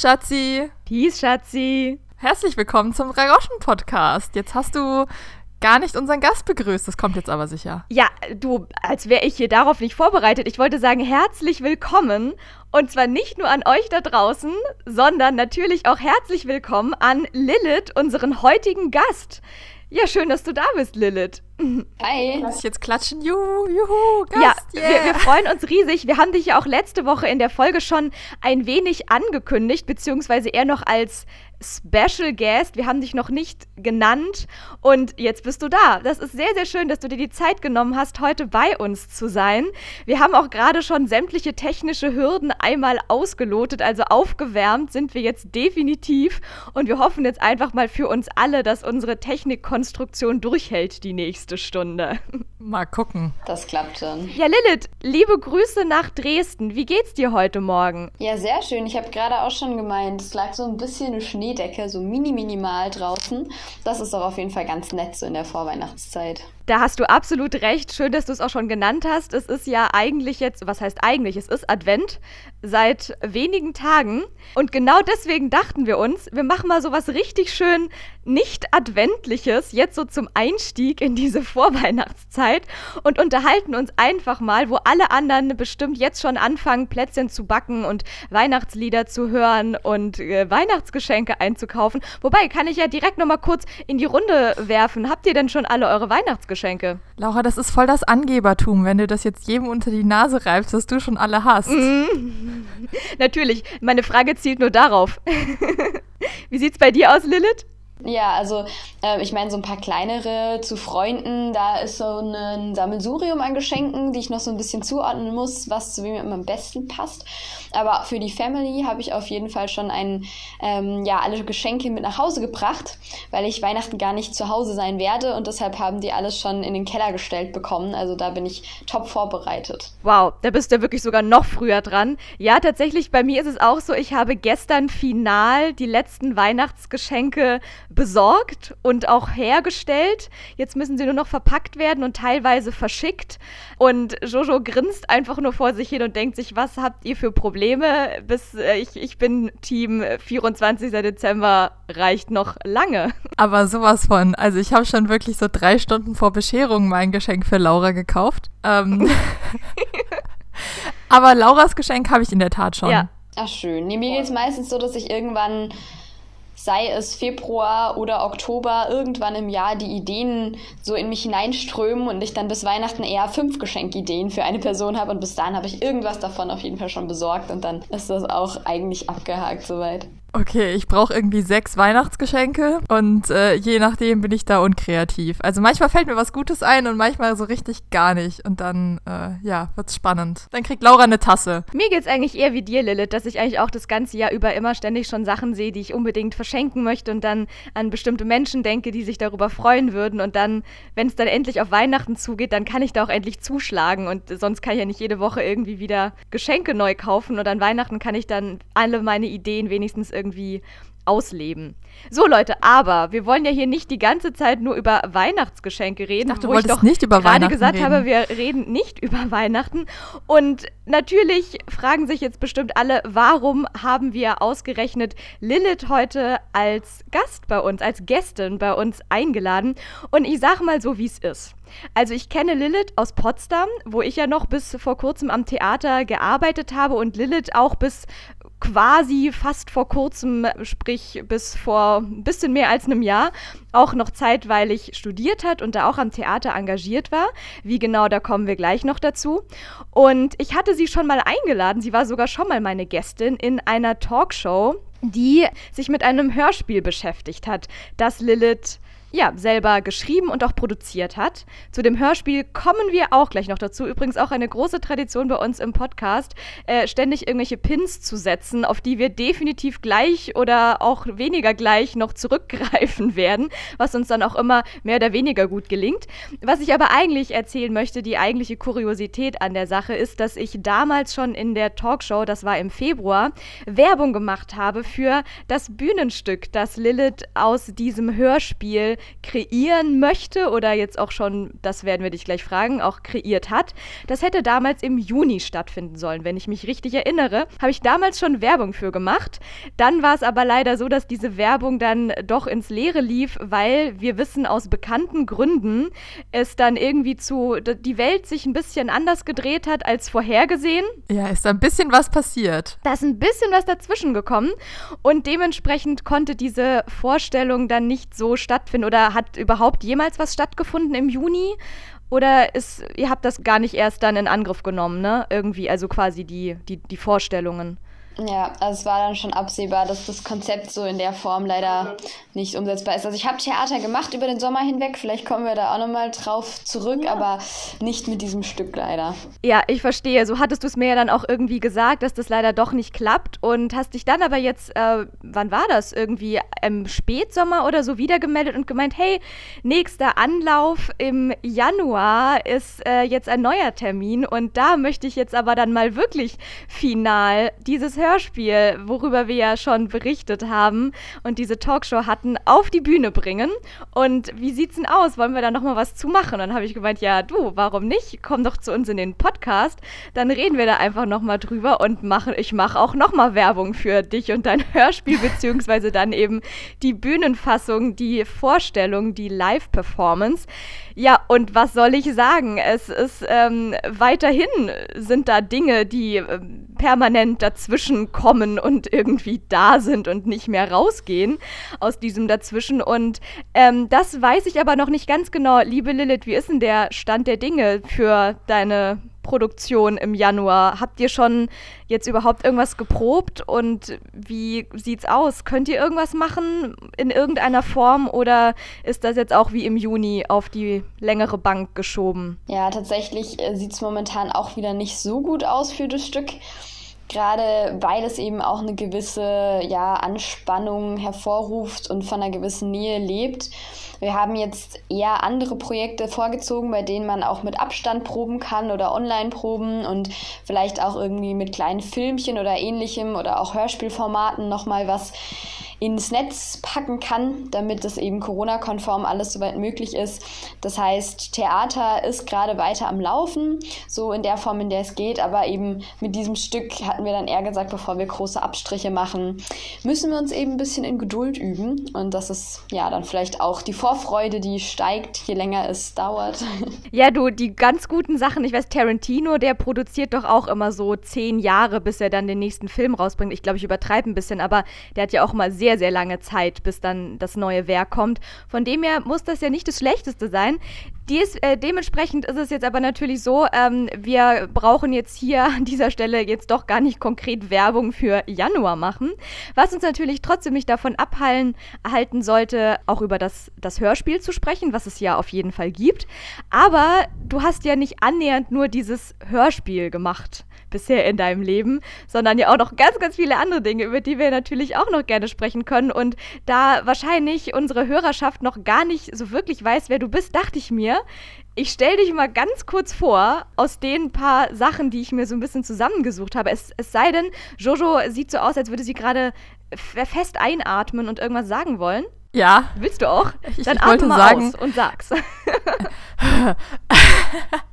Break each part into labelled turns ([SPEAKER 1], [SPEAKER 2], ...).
[SPEAKER 1] Peace, Schatzi.
[SPEAKER 2] Peace, Schatzi.
[SPEAKER 1] Herzlich willkommen zum Ragoschen-Podcast. Jetzt hast du gar nicht unseren Gast begrüßt. Das kommt jetzt aber sicher.
[SPEAKER 2] Ja, du, als wäre ich hier darauf nicht vorbereitet. Ich wollte sagen, herzlich willkommen. Und zwar nicht nur an euch da draußen, sondern natürlich auch herzlich willkommen an Lilith, unseren heutigen Gast. Ja, schön, dass du da bist, Lilith.
[SPEAKER 1] Hi. Lass ich jetzt klatschen. Juhu, juhu,
[SPEAKER 2] Gast. Ja, yeah. wir, wir, freuen uns riesig. Wir haben dich ja auch letzte Woche in der Folge schon ein wenig angekündigt, beziehungsweise eher noch als Special Guest. Wir haben dich noch nicht genannt und jetzt bist du da. Das ist sehr, sehr schön, dass du dir die Zeit genommen hast, heute bei uns zu sein. Wir haben auch gerade schon sämtliche technische Hürden einmal ausgelotet, also aufgewärmt sind wir jetzt definitiv und wir hoffen jetzt einfach mal für uns alle, dass unsere Technikkonstruktion durchhält die nächste Stunde.
[SPEAKER 1] Mal gucken.
[SPEAKER 3] Das klappt schon.
[SPEAKER 2] Ja, Lilith, liebe Grüße nach Dresden. Wie geht's dir heute Morgen?
[SPEAKER 3] Ja, sehr schön. Ich habe gerade auch schon gemeint, es lag so ein bisschen Schnee Schneedecke, so mini minimal draußen. Das ist doch auf jeden Fall ganz nett so in der Vorweihnachtszeit.
[SPEAKER 2] Da hast du absolut recht. Schön, dass du es auch schon genannt hast. Es ist ja eigentlich jetzt, was heißt eigentlich? Es ist Advent seit wenigen Tagen. Und genau deswegen dachten wir uns, wir machen mal so was richtig schön nicht adventliches, jetzt so zum Einstieg in diese Vorweihnachtszeit und unterhalten uns einfach mal, wo alle anderen bestimmt jetzt schon anfangen, Plätzchen zu backen und Weihnachtslieder zu hören und äh, Weihnachtsgeschenke einzukaufen. Wobei, kann ich ja direkt nochmal kurz in die Runde werfen. Habt ihr denn schon alle eure Weihnachtsgeschenke? Geschenke.
[SPEAKER 1] Laura, das ist voll das Angebertum, wenn du das jetzt jedem unter die Nase reibst, dass du schon alle hast.
[SPEAKER 2] Mhm. Natürlich. Meine Frage zielt nur darauf. Wie sieht's bei dir aus, Lilith?
[SPEAKER 3] Ja, also äh, ich meine, so ein paar kleinere zu Freunden, da ist so ein Sammelsurium an Geschenken, die ich noch so ein bisschen zuordnen muss, was zu wem am besten passt. Aber für die Family habe ich auf jeden Fall schon ein, ähm, ja, alle Geschenke mit nach Hause gebracht, weil ich Weihnachten gar nicht zu Hause sein werde und deshalb haben die alles schon in den Keller gestellt bekommen. Also da bin ich top vorbereitet.
[SPEAKER 2] Wow, da bist du wirklich sogar noch früher dran. Ja, tatsächlich, bei mir ist es auch so, ich habe gestern final die letzten Weihnachtsgeschenke besorgt und auch hergestellt. Jetzt müssen sie nur noch verpackt werden und teilweise verschickt. Und Jojo grinst einfach nur vor sich hin und denkt sich, was habt ihr für Probleme? Bis äh, ich, ich bin Team 24. Dezember reicht noch lange.
[SPEAKER 1] Aber sowas von. Also ich habe schon wirklich so drei Stunden vor Bescherung mein Geschenk für Laura gekauft. Ähm, aber Lauras Geschenk habe ich in der Tat schon. Ja.
[SPEAKER 3] Ach schön. Nee, mir geht es meistens so, dass ich irgendwann sei es Februar oder Oktober, irgendwann im Jahr die Ideen so in mich hineinströmen und ich dann bis Weihnachten eher fünf Geschenkideen für eine Person habe und bis dahin habe ich irgendwas davon auf jeden Fall schon besorgt und dann ist das auch eigentlich abgehakt soweit.
[SPEAKER 1] Okay, ich brauche irgendwie sechs Weihnachtsgeschenke und äh, je nachdem bin ich da unkreativ. Also manchmal fällt mir was Gutes ein und manchmal so richtig gar nicht. Und dann, äh, ja, wird's spannend. Dann kriegt Laura eine Tasse.
[SPEAKER 2] Mir geht's eigentlich eher wie dir, Lilith, dass ich eigentlich auch das ganze Jahr über immer ständig schon Sachen sehe, die ich unbedingt verschenken möchte und dann an bestimmte Menschen denke, die sich darüber freuen würden. Und dann, wenn es dann endlich auf Weihnachten zugeht, dann kann ich da auch endlich zuschlagen. Und sonst kann ich ja nicht jede Woche irgendwie wieder Geschenke neu kaufen. Und an Weihnachten kann ich dann alle meine Ideen wenigstens irgendwie irgendwie ausleben. So Leute, aber wir wollen ja hier nicht die ganze Zeit nur über Weihnachtsgeschenke reden.
[SPEAKER 1] Ich dachte, du wolltest nicht über
[SPEAKER 2] Weihnachten
[SPEAKER 1] gerade
[SPEAKER 2] gesagt reden. habe, wir reden nicht über Weihnachten. Und natürlich fragen sich jetzt bestimmt alle, warum haben wir ausgerechnet Lilith heute als Gast bei uns, als Gästin bei uns eingeladen? Und ich sage mal so, wie es ist. Also ich kenne Lilith aus Potsdam, wo ich ja noch bis vor kurzem am Theater gearbeitet habe und Lilith auch bis quasi fast vor kurzem, sprich bis vor ein bisschen mehr als einem Jahr, auch noch zeitweilig studiert hat und da auch am Theater engagiert war. Wie genau, da kommen wir gleich noch dazu. Und ich hatte sie schon mal eingeladen, sie war sogar schon mal meine Gästin in einer Talkshow, die sich mit einem Hörspiel beschäftigt hat, das Lilith ja, selber geschrieben und auch produziert hat. Zu dem Hörspiel kommen wir auch gleich noch dazu. Übrigens auch eine große Tradition bei uns im Podcast, äh, ständig irgendwelche Pins zu setzen, auf die wir definitiv gleich oder auch weniger gleich noch zurückgreifen werden, was uns dann auch immer mehr oder weniger gut gelingt. Was ich aber eigentlich erzählen möchte, die eigentliche Kuriosität an der Sache ist, dass ich damals schon in der Talkshow, das war im Februar, Werbung gemacht habe für das Bühnenstück, das Lilith aus diesem Hörspiel kreieren möchte oder jetzt auch schon, das werden wir dich gleich fragen, auch kreiert hat. Das hätte damals im Juni stattfinden sollen, wenn ich mich richtig erinnere. Habe ich damals schon Werbung für gemacht. Dann war es aber leider so, dass diese Werbung dann doch ins Leere lief, weil wir wissen aus bekannten Gründen es dann irgendwie zu, die Welt sich ein bisschen anders gedreht hat als vorhergesehen.
[SPEAKER 1] Ja, ist da ein bisschen was passiert.
[SPEAKER 2] Da ist ein bisschen was dazwischen gekommen und dementsprechend konnte diese Vorstellung dann nicht so stattfinden oder hat überhaupt jemals was stattgefunden im Juni? Oder ist, ihr habt das gar nicht erst dann in Angriff genommen, ne? Irgendwie, also quasi die, die, die Vorstellungen.
[SPEAKER 3] Ja, also es war dann schon absehbar, dass das Konzept so in der Form leider nicht umsetzbar ist. Also ich habe Theater gemacht über den Sommer hinweg, vielleicht kommen wir da auch nochmal drauf zurück, ja. aber nicht mit diesem Stück leider.
[SPEAKER 2] Ja, ich verstehe. So hattest du es mir ja dann auch irgendwie gesagt, dass das leider doch nicht klappt und hast dich dann aber jetzt, äh, wann war das? Irgendwie im Spätsommer oder so wiedergemeldet und gemeint, hey, nächster Anlauf im Januar ist äh, jetzt ein neuer Termin und da möchte ich jetzt aber dann mal wirklich final dieses Hörspiel, worüber wir ja schon berichtet haben und diese Talkshow hatten, auf die Bühne bringen. Und wie sieht's denn aus? Wollen wir da nochmal was zu machen? Und dann habe ich gemeint, ja, du, warum nicht? Komm doch zu uns in den Podcast. Dann reden wir da einfach nochmal drüber und machen, ich mache auch nochmal Werbung für dich und dein Hörspiel, beziehungsweise dann eben die Bühnenfassung, die Vorstellung, die Live-Performance. Ja, und was soll ich sagen? Es ist ähm, weiterhin sind da Dinge, die äh, permanent dazwischen kommen und irgendwie da sind und nicht mehr rausgehen aus diesem dazwischen. Und ähm, das weiß ich aber noch nicht ganz genau. Liebe Lilith, wie ist denn der Stand der Dinge für deine Produktion im Januar. Habt ihr schon jetzt überhaupt irgendwas geprobt und wie sieht's aus? Könnt ihr irgendwas machen in irgendeiner Form oder ist das jetzt auch wie im Juni auf die längere Bank geschoben?
[SPEAKER 3] Ja, tatsächlich äh, sieht's momentan auch wieder nicht so gut aus für das Stück gerade weil es eben auch eine gewisse ja, Anspannung hervorruft und von einer gewissen Nähe lebt. Wir haben jetzt eher andere Projekte vorgezogen, bei denen man auch mit Abstand proben kann oder online proben und vielleicht auch irgendwie mit kleinen Filmchen oder ähnlichem oder auch Hörspielformaten nochmal was ins Netz packen kann, damit es eben Corona-konform alles soweit möglich ist. Das heißt, Theater ist gerade weiter am Laufen, so in der Form, in der es geht, aber eben mit diesem Stück hatten wir dann eher gesagt, bevor wir große Abstriche machen, müssen wir uns eben ein bisschen in Geduld üben und das ist ja dann vielleicht auch die Vorfreude, die steigt, je länger es dauert.
[SPEAKER 2] Ja, du, die ganz guten Sachen, ich weiß, Tarantino, der produziert doch auch immer so zehn Jahre, bis er dann den nächsten Film rausbringt. Ich glaube, ich übertreibe ein bisschen, aber der hat ja auch mal sehr sehr, sehr lange Zeit, bis dann das neue Werk kommt. Von dem her muss das ja nicht das Schlechteste sein. Dies, äh, dementsprechend ist es jetzt aber natürlich so, ähm, wir brauchen jetzt hier an dieser Stelle jetzt doch gar nicht konkret Werbung für Januar machen, was uns natürlich trotzdem nicht davon abhalten halten sollte, auch über das, das Hörspiel zu sprechen, was es ja auf jeden Fall gibt. Aber du hast ja nicht annähernd nur dieses Hörspiel gemacht bisher in deinem Leben, sondern ja auch noch ganz, ganz viele andere Dinge, über die wir natürlich auch noch gerne sprechen können. Und da wahrscheinlich unsere Hörerschaft noch gar nicht so wirklich weiß, wer du bist, dachte ich mir, ich stelle dich mal ganz kurz vor, aus den paar Sachen, die ich mir so ein bisschen zusammengesucht habe. Es, es sei denn, Jojo sieht so aus, als würde sie gerade fest einatmen und irgendwas sagen wollen.
[SPEAKER 1] Ja.
[SPEAKER 2] Willst du auch?
[SPEAKER 1] Ich, Dann ich atme mal sagen,
[SPEAKER 2] aus und sag's.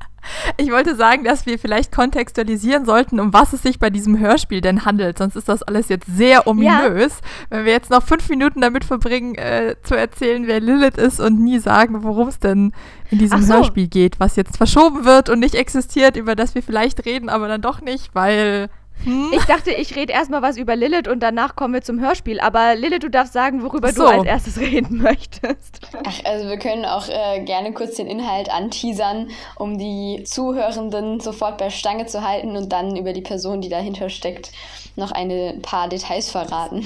[SPEAKER 1] Ich wollte sagen, dass wir vielleicht kontextualisieren sollten, um was es sich bei diesem Hörspiel denn handelt. Sonst ist das alles jetzt sehr ominös. Ja. Wenn wir jetzt noch fünf Minuten damit verbringen, äh, zu erzählen, wer Lilith ist und nie sagen, worum es denn in diesem so. Hörspiel geht, was jetzt verschoben wird und nicht existiert, über das wir vielleicht reden, aber dann doch nicht, weil
[SPEAKER 2] hm? Ich dachte, ich rede erstmal was über Lilith und danach kommen wir zum Hörspiel. Aber Lilith, du darfst sagen, worüber so. du als erstes reden möchtest.
[SPEAKER 3] Ach, also wir können auch äh, gerne kurz den Inhalt anteasern, um die Zuhörenden sofort bei Stange zu halten und dann über die Person, die dahinter steckt, noch ein paar Details verraten.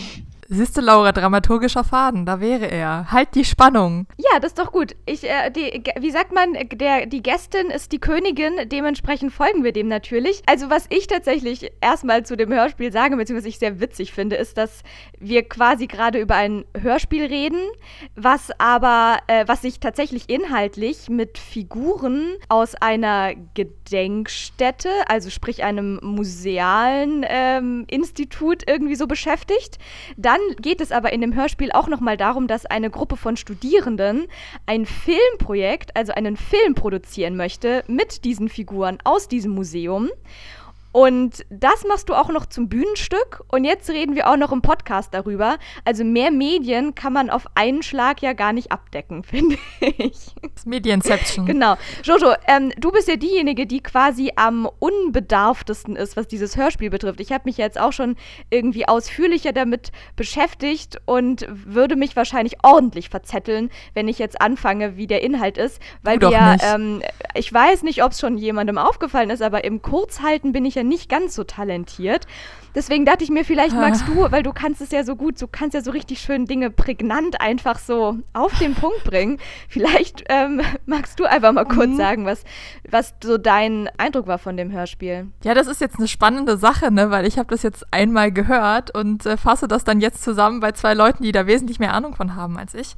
[SPEAKER 1] Siehst du, Laura, dramaturgischer Faden, da wäre er. Halt die Spannung.
[SPEAKER 2] Ja, das ist doch gut. Ich, äh, die, wie sagt man, der, die Gästin ist die Königin, dementsprechend folgen wir dem natürlich. Also, was ich tatsächlich erstmal zu dem Hörspiel sage, beziehungsweise ich sehr witzig finde, ist, dass wir quasi gerade über ein Hörspiel reden, was aber, äh, was sich tatsächlich inhaltlich mit Figuren aus einer Gedenkstätte, also sprich einem musealen ähm, Institut irgendwie so beschäftigt. Dann geht es aber in dem Hörspiel auch nochmal darum, dass eine Gruppe von Studierenden ein Filmprojekt, also einen Film produzieren möchte mit diesen Figuren aus diesem Museum. Und das machst du auch noch zum Bühnenstück. Und jetzt reden wir auch noch im Podcast darüber. Also mehr Medien kann man auf einen Schlag ja gar nicht abdecken, finde ich.
[SPEAKER 1] Das Medienception.
[SPEAKER 2] Genau. Jojo, ähm, du bist ja diejenige, die quasi am unbedarftesten ist, was dieses Hörspiel betrifft. Ich habe mich jetzt auch schon irgendwie ausführlicher damit beschäftigt und würde mich wahrscheinlich ordentlich verzetteln, wenn ich jetzt anfange, wie der Inhalt ist. Weil
[SPEAKER 1] du
[SPEAKER 2] wir, ähm, ich weiß nicht, ob es schon jemandem aufgefallen ist, aber im Kurzhalten bin ich ja ja nicht ganz so talentiert. Deswegen dachte ich mir, vielleicht magst du, weil du kannst es ja so gut, du kannst ja so richtig schön Dinge prägnant einfach so auf den Punkt bringen. Vielleicht ähm, magst du einfach mal kurz mhm. sagen, was, was so dein Eindruck war von dem Hörspiel.
[SPEAKER 1] Ja, das ist jetzt eine spannende Sache, ne? weil ich habe das jetzt einmal gehört und äh, fasse das dann jetzt zusammen bei zwei Leuten, die da wesentlich mehr Ahnung von haben als ich.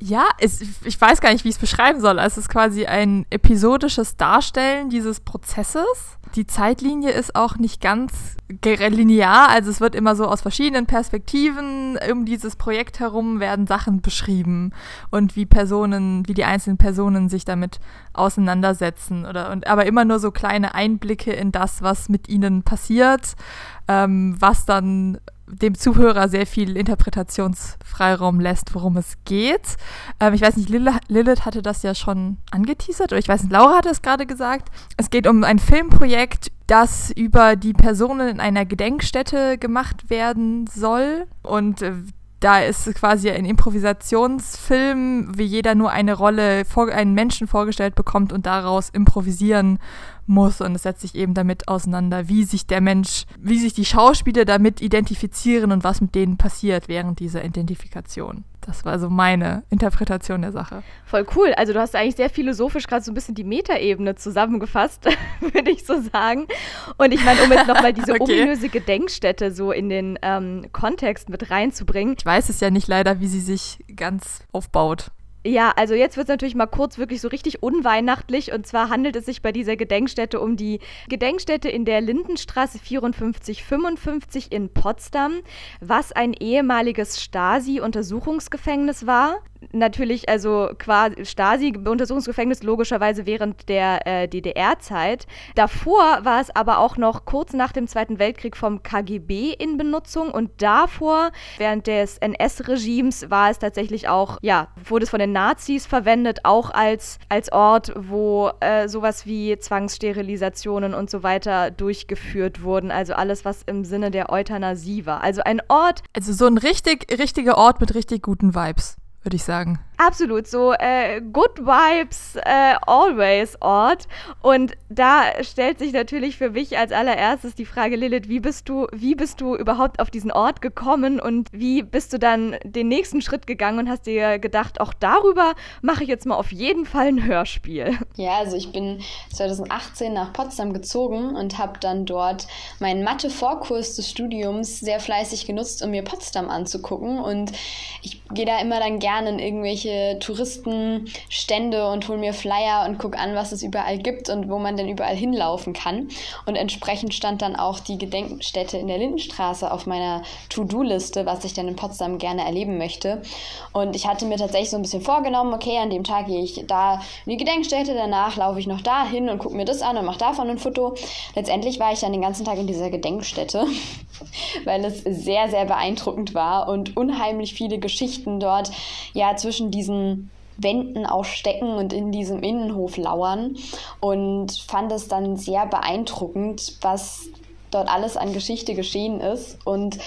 [SPEAKER 1] Ja, es, ich weiß gar nicht, wie ich es beschreiben soll. Es ist quasi ein episodisches Darstellen dieses Prozesses. Die Zeitlinie ist auch nicht ganz linear, also es wird immer so aus verschiedenen Perspektiven um dieses Projekt herum werden Sachen beschrieben und wie Personen, wie die einzelnen Personen sich damit auseinandersetzen oder und aber immer nur so kleine Einblicke in das, was mit ihnen passiert, ähm, was dann dem Zuhörer sehr viel Interpretationsfreiraum lässt, worum es geht. Ähm, ich weiß nicht, Lilith hatte das ja schon angeteasert, oder ich weiß nicht, Laura hatte es gerade gesagt. Es geht um ein Filmprojekt, das über die Personen in einer Gedenkstätte gemacht werden soll. Und äh, da ist quasi ein Improvisationsfilm, wie jeder nur eine Rolle, einen Menschen vorgestellt bekommt und daraus improvisieren muss. Und es setzt sich eben damit auseinander, wie sich der Mensch, wie sich die Schauspieler damit identifizieren und was mit denen passiert während dieser Identifikation. Das war so meine Interpretation der Sache.
[SPEAKER 2] Voll cool. Also du hast eigentlich sehr philosophisch gerade so ein bisschen die Metaebene zusammengefasst, würde ich so sagen. Und ich meine, um jetzt nochmal diese okay. ominöse Gedenkstätte so in den ähm, Kontext mit reinzubringen.
[SPEAKER 1] Ich weiß es ja nicht leider, wie sie sich ganz aufbaut.
[SPEAKER 2] Ja, also jetzt wird es natürlich mal kurz wirklich so richtig unweihnachtlich. Und zwar handelt es sich bei dieser Gedenkstätte um die Gedenkstätte in der Lindenstraße 5455 in Potsdam, was ein ehemaliges Stasi-Untersuchungsgefängnis war natürlich, also quasi Stasi-Untersuchungsgefängnis logischerweise während der äh, DDR-Zeit. Davor war es aber auch noch kurz nach dem Zweiten Weltkrieg vom KGB in Benutzung und davor, während des NS-Regimes, war es tatsächlich auch, ja, wurde es von den Nazis verwendet, auch als, als Ort, wo äh, sowas wie Zwangssterilisationen und so weiter durchgeführt wurden. Also alles, was im Sinne der Euthanasie war. Also ein Ort.
[SPEAKER 1] Also so ein richtig, richtiger Ort mit richtig guten Vibes würde ich sagen.
[SPEAKER 2] Absolut, so äh, Good Vibes äh, Always Ort. Und da stellt sich natürlich für mich als allererstes die Frage, Lilith, wie bist du, wie bist du überhaupt auf diesen Ort gekommen und wie bist du dann den nächsten Schritt gegangen und hast dir gedacht, auch darüber mache ich jetzt mal auf jeden Fall ein Hörspiel?
[SPEAKER 3] Ja, also ich bin 2018 nach Potsdam gezogen und habe dann dort meinen Mathe-Vorkurs des Studiums sehr fleißig genutzt, um mir Potsdam anzugucken. Und ich gehe da immer dann gerne in irgendwelche Touristenstände und hole mir Flyer und gucke an, was es überall gibt und wo man denn überall hinlaufen kann. Und entsprechend stand dann auch die Gedenkstätte in der Lindenstraße auf meiner To-Do-Liste, was ich dann in Potsdam gerne erleben möchte. Und ich hatte mir tatsächlich so ein bisschen vorgenommen, okay, an dem Tag gehe ich da in die Gedenkstätte, danach laufe ich noch da hin und gucke mir das an und mache davon ein Foto. Letztendlich war ich dann den ganzen Tag in dieser Gedenkstätte, weil es sehr, sehr beeindruckend war und unheimlich viele Geschichten dort ja zwischen diesen Wänden auch stecken und in diesem Innenhof lauern und fand es dann sehr beeindruckend, was dort alles an Geschichte geschehen ist. Und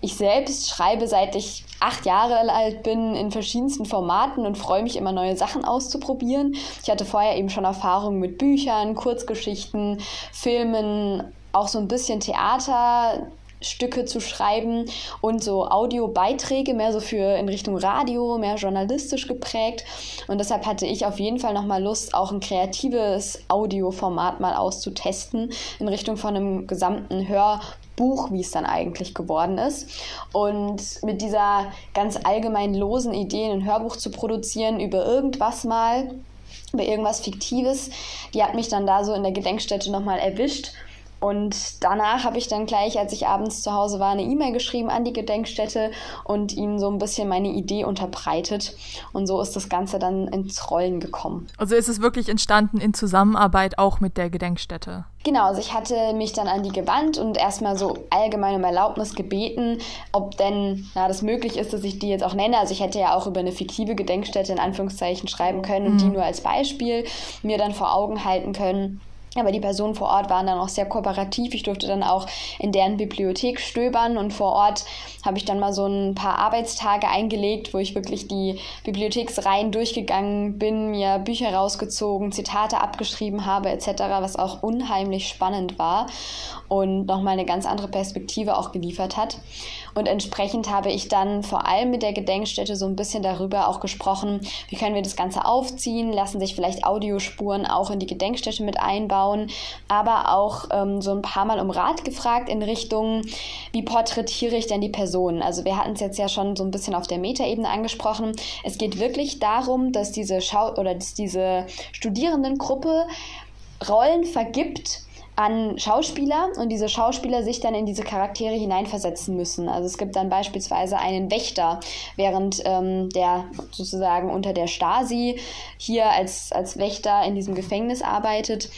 [SPEAKER 3] ich selbst schreibe, seit ich acht Jahre alt bin, in verschiedensten Formaten und freue mich immer, neue Sachen auszuprobieren. Ich hatte vorher eben schon Erfahrungen mit Büchern, Kurzgeschichten, Filmen, auch so ein bisschen Theater, Stücke zu schreiben und so Audiobeiträge mehr so für in Richtung Radio, mehr journalistisch geprägt. Und deshalb hatte ich auf jeden Fall nochmal Lust, auch ein kreatives Audioformat mal auszutesten in Richtung von einem gesamten Hörbuch, wie es dann eigentlich geworden ist. Und mit dieser ganz allgemein losen Idee, ein Hörbuch zu produzieren über irgendwas mal, über irgendwas Fiktives, die hat mich dann da so in der Gedenkstätte nochmal erwischt Und danach habe ich dann gleich, als ich abends zu Hause war, eine E-Mail geschrieben an die Gedenkstätte und ihnen so ein bisschen meine Idee unterbreitet. Und so ist das Ganze dann ins Rollen gekommen.
[SPEAKER 1] Also ist es wirklich entstanden in Zusammenarbeit auch mit der Gedenkstätte?
[SPEAKER 3] Genau, also ich hatte mich dann an die gewandt und erstmal so allgemein um Erlaubnis gebeten, ob denn na, das möglich ist, dass ich die jetzt auch nenne. Also ich hätte ja auch über eine fiktive Gedenkstätte in Anführungszeichen schreiben können und mhm. die nur als Beispiel mir dann vor Augen halten können. Aber die Personen vor Ort waren dann auch sehr kooperativ. Ich durfte dann auch in deren Bibliothek stöbern und vor Ort habe ich dann mal so ein paar Arbeitstage eingelegt, wo ich wirklich die Bibliotheksreihen durchgegangen bin, mir Bücher rausgezogen, Zitate abgeschrieben habe etc., was auch unheimlich spannend war und nochmal eine ganz andere Perspektive auch geliefert hat. Und entsprechend habe ich dann vor allem mit der Gedenkstätte so ein bisschen darüber auch gesprochen, wie können wir das Ganze aufziehen, lassen sich vielleicht Audiospuren auch in die Gedenkstätte mit einbauen, aber auch ähm, so ein paar Mal um Rat gefragt in Richtung, wie porträtiere ich denn die Person? Also wir hatten es jetzt ja schon so ein bisschen auf der Metaebene angesprochen. Es geht wirklich darum, dass diese Schau oder dass diese Studierendengruppe Rollen vergibt, an Schauspieler und diese Schauspieler sich dann in diese Charaktere hineinversetzen müssen. Also es gibt dann beispielsweise einen Wächter, während ähm, der sozusagen unter der Stasi hier als, als Wächter in diesem Gefängnis arbeitet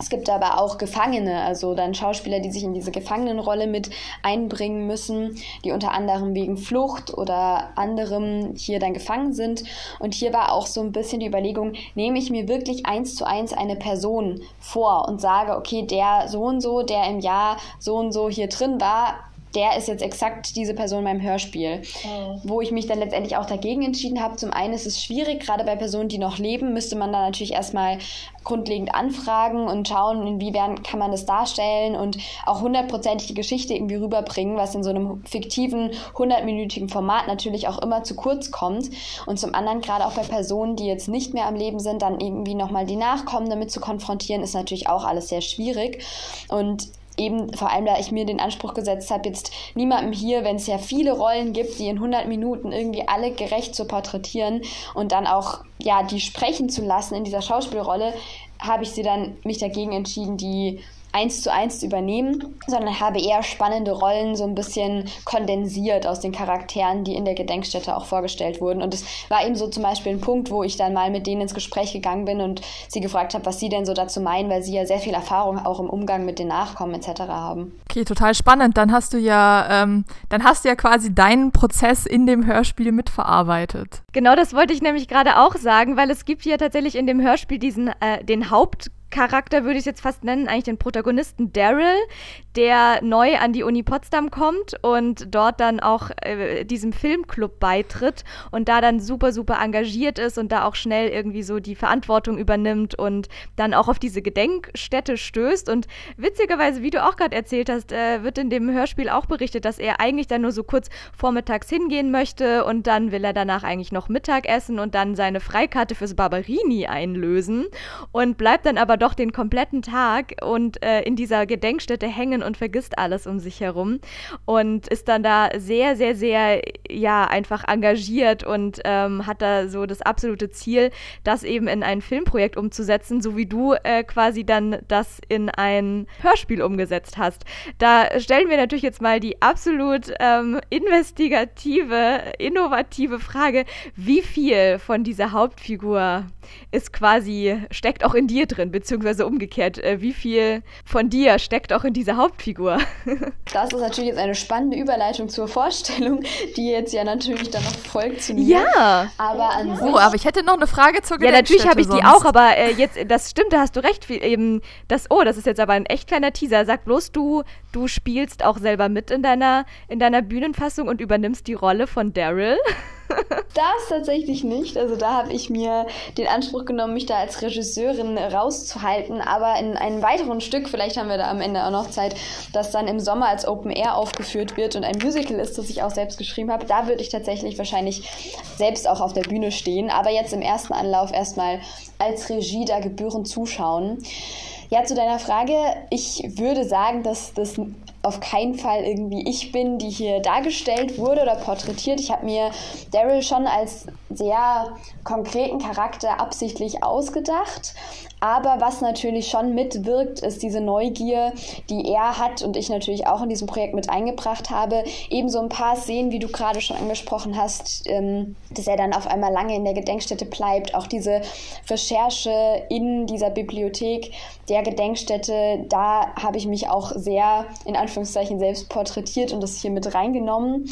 [SPEAKER 3] es gibt aber auch Gefangene, also dann Schauspieler, die sich in diese Gefangenenrolle mit einbringen müssen, die unter anderem wegen Flucht oder anderem hier dann gefangen sind. Und hier war auch so ein bisschen die Überlegung, nehme ich mir wirklich eins zu eins eine Person vor und sage, okay, der so und so, der im Jahr so und so hier drin war, der ist jetzt exakt diese Person beim Hörspiel. Mhm. Wo ich mich dann letztendlich auch dagegen entschieden habe. Zum einen ist es schwierig, gerade bei Personen, die noch leben, müsste man dann natürlich erstmal grundlegend anfragen und schauen, inwiefern kann man das darstellen und auch hundertprozentig die Geschichte irgendwie rüberbringen, was in so einem fiktiven, hundertminütigen Format natürlich auch immer zu kurz kommt. Und zum anderen, gerade auch bei Personen, die jetzt nicht mehr am Leben sind, dann irgendwie nochmal die Nachkommen damit zu konfrontieren, ist natürlich auch alles sehr schwierig. Und eben vor allem, da ich mir den Anspruch gesetzt habe, jetzt niemandem hier, wenn es ja viele Rollen gibt, die in 100 Minuten irgendwie alle gerecht zu porträtieren und dann auch ja die sprechen zu lassen in dieser Schauspielrolle, habe ich sie dann mich dagegen entschieden, die eins zu eins zu übernehmen, sondern habe eher spannende Rollen so ein bisschen kondensiert aus den Charakteren, die in der Gedenkstätte auch vorgestellt wurden. Und es war eben so zum Beispiel ein Punkt, wo ich dann mal mit denen ins Gespräch gegangen bin und sie gefragt habe, was sie denn so dazu meinen, weil sie ja sehr viel Erfahrung auch im Umgang mit den Nachkommen etc. haben.
[SPEAKER 1] Okay, total spannend. Dann hast du ja, ähm, dann hast du ja quasi deinen Prozess in dem Hörspiel mitverarbeitet.
[SPEAKER 2] Genau, das wollte ich nämlich gerade auch sagen, weil es gibt ja tatsächlich in dem Hörspiel diesen äh, den Haupt Charakter würde ich es jetzt fast nennen, eigentlich den Protagonisten Daryl, der neu an die Uni Potsdam kommt und dort dann auch äh, diesem Filmclub beitritt und da dann super, super engagiert ist und da auch schnell irgendwie so die Verantwortung übernimmt und dann auch auf diese Gedenkstätte stößt. Und witzigerweise, wie du auch gerade erzählt hast, äh, wird in dem Hörspiel auch berichtet, dass er eigentlich dann nur so kurz vormittags hingehen möchte und dann will er danach eigentlich noch Mittag essen und dann seine Freikarte fürs Barberini einlösen und bleibt dann aber doch den kompletten Tag und äh, in dieser Gedenkstätte hängen und vergisst alles um sich herum und ist dann da sehr, sehr, sehr, ja, einfach engagiert und ähm, hat da so das absolute Ziel, das eben in ein Filmprojekt umzusetzen, so wie du äh, quasi dann das in ein Hörspiel umgesetzt hast. Da stellen wir natürlich jetzt mal die absolut ähm, investigative, innovative Frage, wie viel von dieser Hauptfigur ist quasi, steckt auch in dir drin, beziehungsweise beziehungsweise umgekehrt, äh, wie viel von dir steckt auch in dieser Hauptfigur?
[SPEAKER 3] das ist natürlich jetzt eine spannende Überleitung zur Vorstellung, die jetzt ja natürlich dann noch folgt zu mir.
[SPEAKER 2] Ja.
[SPEAKER 1] Aber an. Oh, aber ich hätte noch eine Frage zur
[SPEAKER 2] Ja, natürlich habe ich sonst. die auch, aber äh, jetzt, das stimmt, da hast du recht. Eben, das, oh, das ist jetzt aber ein echt kleiner Teaser. Sag bloß, du, du spielst auch selber mit in deiner, in deiner Bühnenfassung und übernimmst die Rolle von Daryl.
[SPEAKER 3] Das tatsächlich nicht. Also da habe ich mir den Anspruch genommen, mich da als Regisseurin rauszuhalten. Aber in einem weiteren Stück, vielleicht haben wir da am Ende auch noch Zeit, das dann im Sommer als Open Air aufgeführt wird und ein Musical ist, das ich auch selbst geschrieben habe, da würde ich tatsächlich wahrscheinlich selbst auch auf der Bühne stehen. Aber jetzt im ersten Anlauf erstmal als Regie da gebührend zuschauen. Ja, zu deiner Frage. Ich würde sagen, dass das auf keinen Fall irgendwie ich bin, die hier dargestellt wurde oder porträtiert. Ich habe mir Daryl schon als sehr konkreten Charakter absichtlich ausgedacht. Aber was natürlich schon mitwirkt, ist diese Neugier, die er hat und ich natürlich auch in diesem Projekt mit eingebracht habe. Ebenso ein paar Szenen, wie du gerade schon angesprochen hast, ähm, dass er dann auf einmal lange in der Gedenkstätte bleibt. Auch diese Recherche in dieser Bibliothek der Gedenkstätte, da habe ich mich auch sehr in Anführungszeichen selbst porträtiert und das hier mit reingenommen.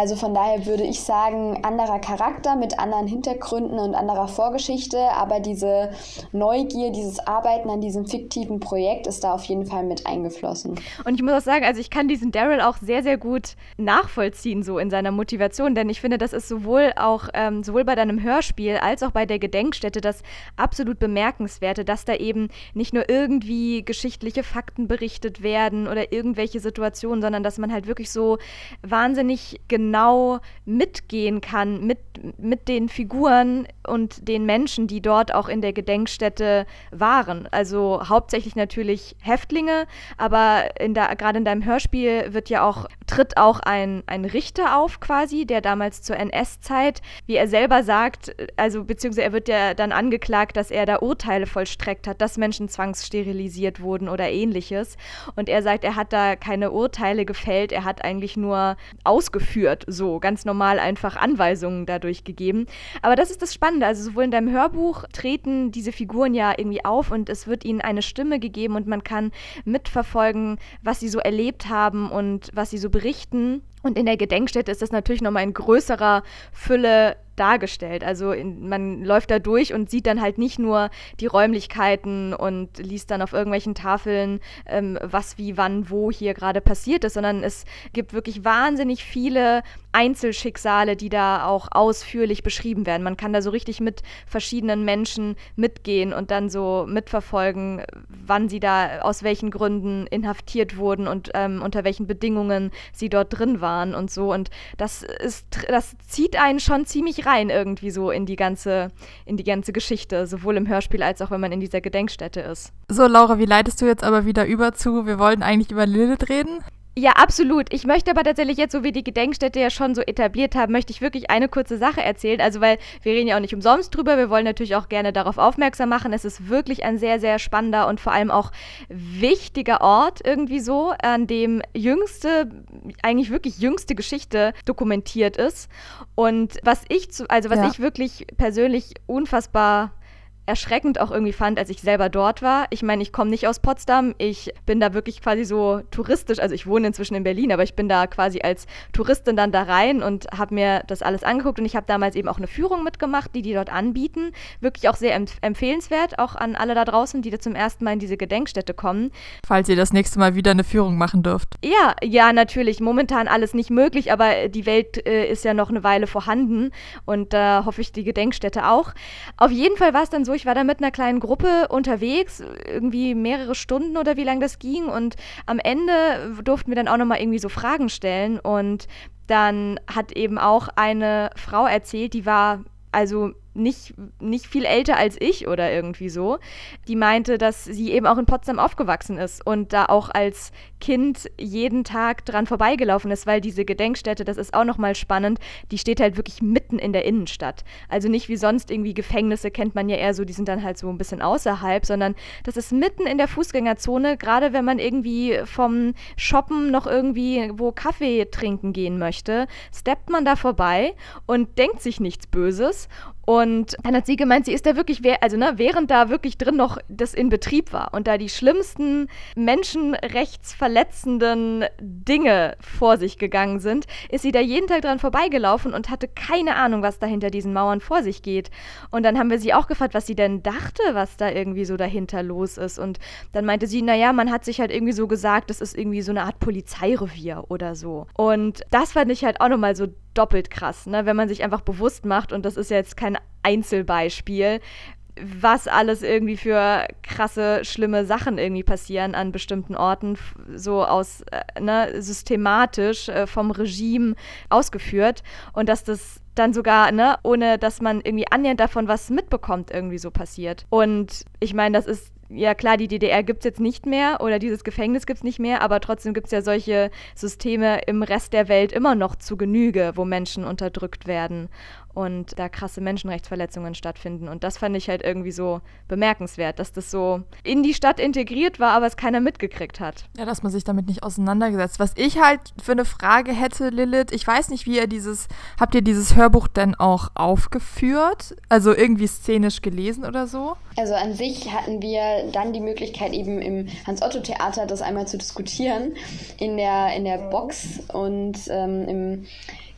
[SPEAKER 3] Also von daher würde ich sagen, anderer Charakter mit anderen Hintergründen und anderer Vorgeschichte, aber diese Neugier, dieses Arbeiten an diesem fiktiven Projekt ist da auf jeden Fall mit eingeflossen.
[SPEAKER 2] Und ich muss auch sagen, also ich kann diesen Daryl auch sehr, sehr gut nachvollziehen, so in seiner Motivation, denn ich finde, das ist sowohl auch, ähm, sowohl bei deinem Hörspiel als auch bei der Gedenkstätte das absolut Bemerkenswerte, dass da eben nicht nur irgendwie geschichtliche Fakten berichtet werden oder irgendwelche Situationen, sondern dass man halt wirklich so wahnsinnig genau genau mitgehen kann mit, mit den Figuren und den Menschen, die dort auch in der Gedenkstätte waren. Also hauptsächlich natürlich Häftlinge, aber gerade in deinem Hörspiel wird ja auch, tritt auch ein, ein Richter auf quasi, der damals zur NS-Zeit, wie er selber sagt, also beziehungsweise er wird ja dann angeklagt, dass er da Urteile vollstreckt hat, dass Menschen zwangssterilisiert wurden oder ähnliches. Und er sagt, er hat da keine Urteile gefällt, er hat eigentlich nur ausgeführt wird, so ganz normal einfach Anweisungen dadurch gegeben. Aber das ist das Spannende. Also sowohl in deinem Hörbuch treten diese Figuren ja irgendwie auf und es wird ihnen eine Stimme gegeben und man kann mitverfolgen, was sie so erlebt haben und was sie so berichten. Und in der Gedenkstätte ist das natürlich nochmal in größerer Fülle dargestellt. Also in, man läuft da durch und sieht dann halt nicht nur die Räumlichkeiten und liest dann auf irgendwelchen Tafeln, ähm, was wie wann wo hier gerade passiert ist, sondern es gibt wirklich wahnsinnig viele Einzelschicksale, die da auch ausführlich beschrieben werden. Man kann da so richtig mit verschiedenen Menschen mitgehen und dann so mitverfolgen, wann sie da aus welchen Gründen inhaftiert wurden und ähm, unter welchen Bedingungen sie dort drin waren und so. Und das ist, das zieht einen schon ziemlich rein irgendwie so in die ganze, in die ganze Geschichte, sowohl im Hörspiel als auch wenn man in dieser Gedenkstätte ist.
[SPEAKER 1] So, Laura, wie leitest du jetzt aber wieder über zu? Wir wollten eigentlich über Lilith reden.
[SPEAKER 2] Ja, absolut. Ich möchte aber tatsächlich jetzt, so wie die Gedenkstätte ja schon so etabliert haben, möchte ich wirklich eine kurze Sache erzählen. Also, weil wir reden ja auch nicht umsonst drüber. Wir wollen natürlich auch gerne darauf aufmerksam machen. Es ist wirklich ein sehr, sehr spannender und vor allem auch wichtiger Ort irgendwie so, an dem jüngste, eigentlich wirklich jüngste Geschichte dokumentiert ist. Und was ich, zu, also was ja. ich wirklich persönlich unfassbar erschreckend auch irgendwie fand, als ich selber dort war. Ich meine, ich komme nicht aus Potsdam. Ich bin da wirklich quasi so touristisch. Also ich wohne inzwischen in Berlin, aber ich bin da quasi als Touristin dann da rein und habe mir das alles angeguckt. Und ich habe damals eben auch eine Führung mitgemacht, die die dort anbieten. Wirklich auch sehr empf empfehlenswert, auch an alle da draußen, die da zum ersten Mal in diese Gedenkstätte kommen.
[SPEAKER 1] Falls ihr das nächste Mal wieder eine Führung machen dürft.
[SPEAKER 2] Ja, ja, natürlich. Momentan alles nicht möglich, aber die Welt äh, ist ja noch eine Weile vorhanden und da äh, hoffe ich die Gedenkstätte auch. Auf jeden Fall war es dann so, ich war da mit einer kleinen Gruppe unterwegs, irgendwie mehrere Stunden oder wie lange das ging. Und am Ende durften wir dann auch nochmal irgendwie so Fragen stellen. Und dann hat eben auch eine Frau erzählt, die war also nicht, nicht viel älter als ich oder irgendwie so, die meinte, dass sie eben auch in Potsdam aufgewachsen ist und da auch als Kind jeden Tag dran vorbeigelaufen ist, weil diese Gedenkstätte, das ist auch nochmal spannend, die steht halt wirklich mitten in der Innenstadt. Also nicht wie sonst irgendwie Gefängnisse kennt man ja eher so, die sind dann halt so ein bisschen außerhalb, sondern das ist mitten in der Fußgängerzone, gerade wenn man irgendwie vom Shoppen noch irgendwie wo Kaffee trinken gehen möchte, steppt man da vorbei und denkt sich nichts Böses und dann hat sie gemeint, sie ist da wirklich, also ne, während da wirklich drin noch das in Betrieb war und da die schlimmsten menschenrechtsverletzenden Dinge vor sich gegangen sind, ist sie da jeden Tag dran vorbeigelaufen und hatte keine Ahnung, was da hinter diesen Mauern vor sich geht. Und dann haben wir sie auch gefragt, was sie denn dachte, was da irgendwie so dahinter los ist. Und dann meinte sie, naja, man hat sich halt irgendwie so gesagt, das ist irgendwie so eine Art Polizeirevier oder so. Und das fand ich halt auch nochmal so doppelt krass, ne? wenn man sich einfach bewusst macht, und das ist jetzt kein Einzelbeispiel, was alles irgendwie für krasse, schlimme Sachen irgendwie passieren an bestimmten Orten, so aus, äh, ne, systematisch äh, vom Regime ausgeführt und dass das dann sogar, ne, ohne dass man irgendwie annähernd davon was mitbekommt, irgendwie so passiert. Und ich meine, das ist ja klar, die DDR gibt es jetzt nicht mehr oder dieses Gefängnis gibt es nicht mehr, aber trotzdem gibt es ja solche Systeme im Rest der Welt immer noch zu Genüge, wo Menschen unterdrückt werden und da krasse Menschenrechtsverletzungen stattfinden. Und das fand ich halt irgendwie so bemerkenswert, dass das so in die Stadt integriert war, aber es keiner mitgekriegt hat.
[SPEAKER 1] Ja, dass man sich damit nicht auseinandergesetzt. Was ich halt für eine Frage hätte, Lilith, ich weiß nicht, wie ihr dieses, habt ihr dieses Hörbuch denn auch aufgeführt? Also irgendwie szenisch gelesen oder so?
[SPEAKER 3] Also an sich hatten wir dann die Möglichkeit, eben im Hans-Otto-Theater das einmal zu diskutieren, in der, in der Box und ähm, im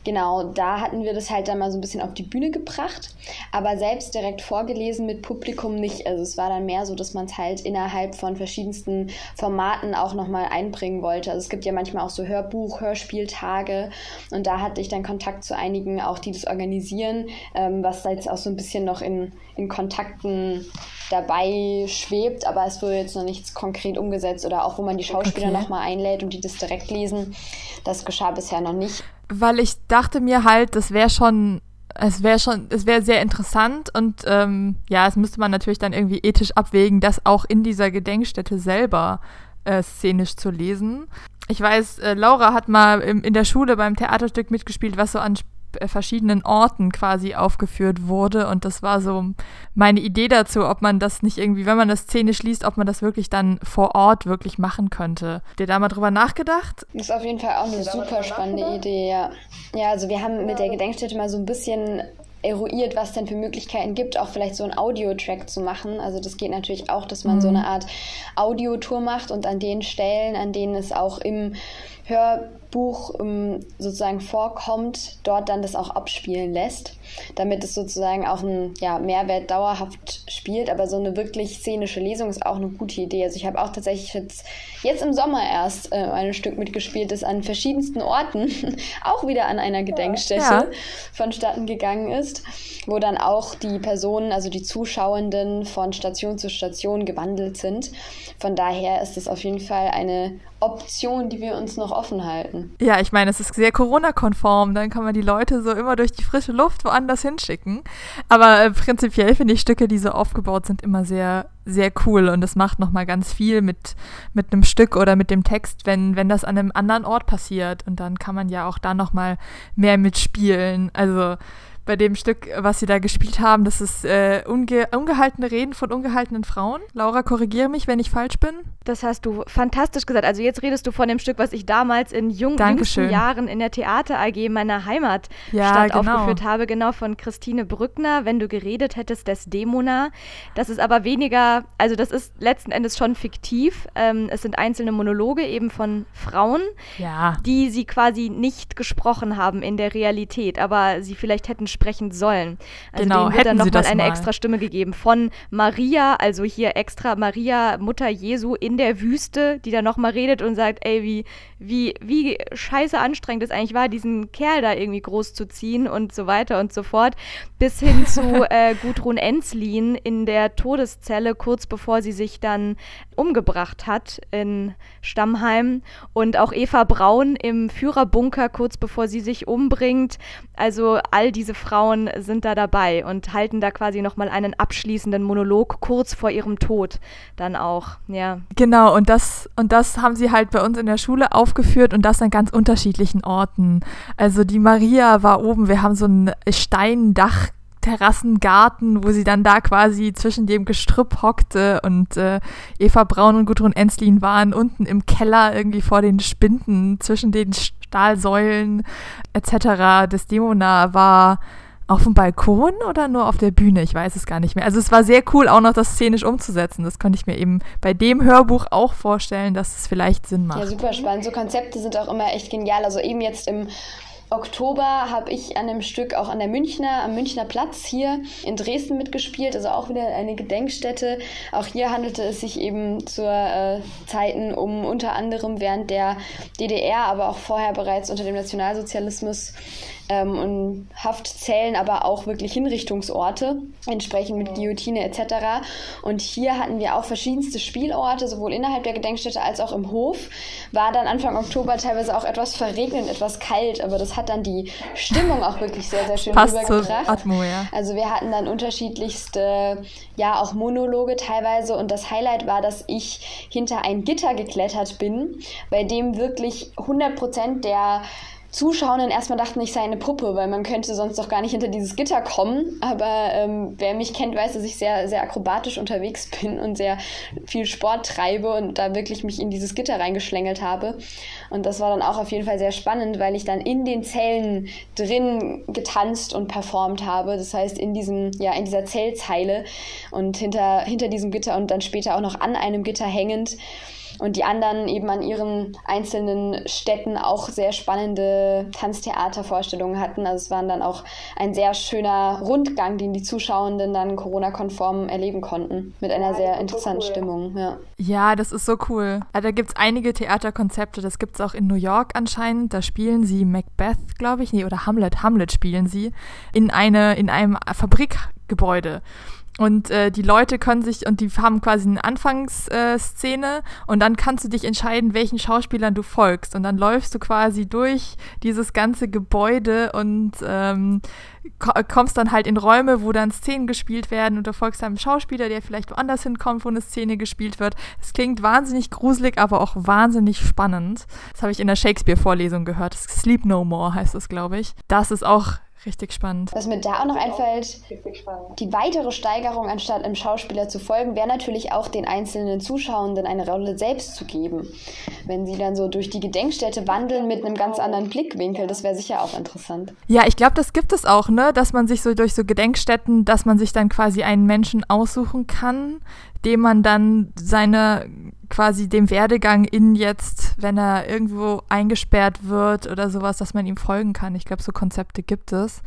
[SPEAKER 3] Genau, da hatten wir das halt dann mal so ein bisschen auf die Bühne gebracht, aber selbst direkt vorgelesen mit Publikum nicht. Also es war dann mehr so, dass man es halt innerhalb von verschiedensten Formaten auch nochmal einbringen wollte. Also es gibt ja manchmal auch so Hörbuch, Hörspieltage und da hatte ich dann Kontakt zu einigen, auch die das organisieren, ähm, was jetzt auch so ein bisschen noch in, in Kontakten dabei schwebt, aber es wurde jetzt noch nichts konkret umgesetzt oder auch wo man die Schauspieler okay. nochmal einlädt und die das direkt lesen. Das geschah bisher noch nicht
[SPEAKER 1] weil ich dachte mir halt, das wäre schon, es wäre schon, es wäre sehr interessant und ähm, ja, es müsste man natürlich dann irgendwie ethisch abwägen, das auch in dieser Gedenkstätte selber äh, szenisch zu lesen. Ich weiß, äh, Laura hat mal im, in der Schule beim Theaterstück mitgespielt, was so an verschiedenen Orten quasi aufgeführt wurde. Und das war so meine Idee dazu, ob man das nicht irgendwie, wenn man das szenisch liest, ob man das wirklich dann vor Ort wirklich machen könnte. Habt ihr da mal drüber nachgedacht?
[SPEAKER 3] Das ist auf jeden Fall auch eine super spannende Idee, ja. Ja, also wir haben mit der Gedenkstätte mal so ein bisschen eruiert, was denn für Möglichkeiten gibt, auch vielleicht so einen Audio-Track zu machen. Also das geht natürlich auch, dass man mhm. so eine Art Audiotour macht und an den Stellen, an denen es auch im Hörbuch um, sozusagen vorkommt, dort dann das auch abspielen lässt, damit es sozusagen auch einen ja, Mehrwert dauerhaft spielt. Aber so eine wirklich szenische Lesung ist auch eine gute Idee. Also ich habe auch tatsächlich jetzt, jetzt im Sommer erst äh, ein Stück mitgespielt, das an verschiedensten Orten auch wieder an einer Gedenkstätte ja. vonstatten gegangen ist, wo dann auch die Personen, also die Zuschauenden von Station zu Station gewandelt sind. Von daher ist es auf jeden Fall eine Option, die wir uns noch offen halten.
[SPEAKER 1] Ja, ich meine, es ist sehr Corona-konform. Dann kann man die Leute so immer durch die frische Luft woanders hinschicken. Aber äh, prinzipiell finde ich Stücke, die so aufgebaut sind, immer sehr, sehr cool. Und es macht nochmal ganz viel mit, mit einem Stück oder mit dem Text, wenn, wenn das an einem anderen Ort passiert. Und dann kann man ja auch da nochmal mehr mitspielen. Also bei dem Stück, was sie da gespielt haben. Das ist äh, unge ungehaltene Reden von ungehaltenen Frauen. Laura, korrigiere mich, wenn ich falsch bin.
[SPEAKER 2] Das hast du fantastisch gesagt. Also jetzt redest du von dem Stück, was ich damals in jung, jüngsten Jahren in der Theater AG meiner Heimatstadt ja, genau. aufgeführt habe. Genau von Christine Brückner, wenn du geredet hättest, des Demona. Das ist aber weniger, also das ist letzten Endes schon fiktiv. Ähm, es sind einzelne Monologe eben von Frauen, ja. die sie quasi nicht gesprochen haben in der Realität, aber sie vielleicht hätten sprechen sollen. Also genau, denen wird dann nochmal eine mal. extra Stimme gegeben von Maria, also hier extra Maria, Mutter Jesu in der Wüste, die dann nochmal redet und sagt, ey, wie, wie, wie scheiße anstrengend es eigentlich war, diesen Kerl da irgendwie groß zu ziehen und so weiter und so fort, bis hin zu äh, Gudrun Enslin in der Todeszelle, kurz bevor sie sich dann umgebracht hat in Stammheim und auch Eva Braun im Führerbunker, kurz bevor sie sich umbringt. Also all diese Frauen sind da dabei und halten da quasi nochmal einen abschließenden Monolog kurz vor ihrem Tod dann auch, ja.
[SPEAKER 1] Genau, und das, und das haben sie halt bei uns in der Schule aufgeführt und das an ganz unterschiedlichen Orten. Also die Maria war oben, wir haben so ein Steindach Terrassengarten, wo sie dann da quasi zwischen dem Gestrüpp hockte und äh, Eva Braun und Gudrun Enslin waren unten im Keller irgendwie vor den Spinden zwischen den Stahlsäulen etc. Das Demona war auf dem Balkon oder nur auf der Bühne? Ich weiß es gar nicht mehr. Also es war sehr cool, auch noch das szenisch umzusetzen. Das konnte ich mir eben bei dem Hörbuch auch vorstellen, dass es vielleicht Sinn macht.
[SPEAKER 3] Ja, super spannend. So Konzepte sind auch immer echt genial. Also eben jetzt im Oktober habe ich an dem Stück auch an der Münchner, am Münchner Platz hier in Dresden mitgespielt, also auch wieder eine Gedenkstätte. Auch hier handelte es sich eben zu äh, Zeiten um unter anderem während der DDR, aber auch vorher bereits unter dem Nationalsozialismus ähm, und Haftzellen, aber auch wirklich Hinrichtungsorte, entsprechend mit Guillotine etc. Und hier hatten wir auch verschiedenste Spielorte, sowohl innerhalb der Gedenkstätte als auch im Hof. War dann Anfang Oktober teilweise auch etwas verregnet, etwas kalt, aber das hat dann die Stimmung auch wirklich sehr, sehr schön
[SPEAKER 1] Passt
[SPEAKER 3] rübergebracht.
[SPEAKER 1] Atmo, ja.
[SPEAKER 3] Also wir hatten dann unterschiedlichste, ja auch Monologe teilweise und das Highlight war, dass ich hinter ein Gitter geklettert bin, bei dem wirklich 100 Prozent der Zuschauenden erstmal dachten, ich sei eine Puppe, weil man könnte sonst doch gar nicht hinter dieses Gitter kommen. Aber ähm, wer mich kennt, weiß, dass ich sehr, sehr akrobatisch unterwegs bin und sehr viel Sport treibe und da wirklich mich in dieses Gitter reingeschlängelt habe. Und das war dann auch auf jeden Fall sehr spannend, weil ich dann in den Zellen drin getanzt und performt habe. Das heißt, in diesem, ja, in dieser Zellzeile und hinter, hinter diesem Gitter und dann später auch noch an einem Gitter hängend und die anderen eben an ihren einzelnen Städten auch sehr spannende Tanztheatervorstellungen hatten. Also es waren dann auch ein sehr schöner Rundgang, den die Zuschauenden dann Corona-konform erleben konnten, mit einer ja, sehr interessanten so cool. Stimmung. Ja.
[SPEAKER 1] ja, das ist so cool. Also da gibt es einige Theaterkonzepte, das gibt es auch in New York anscheinend. Da spielen sie Macbeth, glaube ich, nee, oder Hamlet, Hamlet spielen sie, in, eine, in einem Fabrikgebäude. Und äh, die Leute können sich, und die haben quasi eine Anfangsszene und dann kannst du dich entscheiden, welchen Schauspielern du folgst. Und dann läufst du quasi durch dieses ganze Gebäude und ähm, kommst dann halt in Räume, wo dann Szenen gespielt werden und du folgst einem Schauspieler, der vielleicht woanders hinkommt, wo eine Szene gespielt wird. Es klingt wahnsinnig gruselig, aber auch wahnsinnig spannend. Das habe ich in der Shakespeare-Vorlesung gehört. Sleep No More heißt es, glaube ich. Das ist auch Richtig spannend.
[SPEAKER 3] Was mir da auch noch einfällt, die weitere Steigerung, anstatt einem Schauspieler zu folgen, wäre natürlich auch den einzelnen Zuschauenden eine Rolle selbst zu geben. Wenn sie dann so durch die Gedenkstätte wandeln mit einem ganz anderen Blickwinkel, das wäre sicher auch interessant.
[SPEAKER 1] Ja, ich glaube, das gibt es auch, ne? Dass man sich so durch so Gedenkstätten, dass man sich dann quasi einen Menschen aussuchen kann, dem man dann seine quasi dem Werdegang in jetzt, wenn er irgendwo eingesperrt wird oder sowas, dass man ihm folgen kann. Ich glaube, so Konzepte gibt es.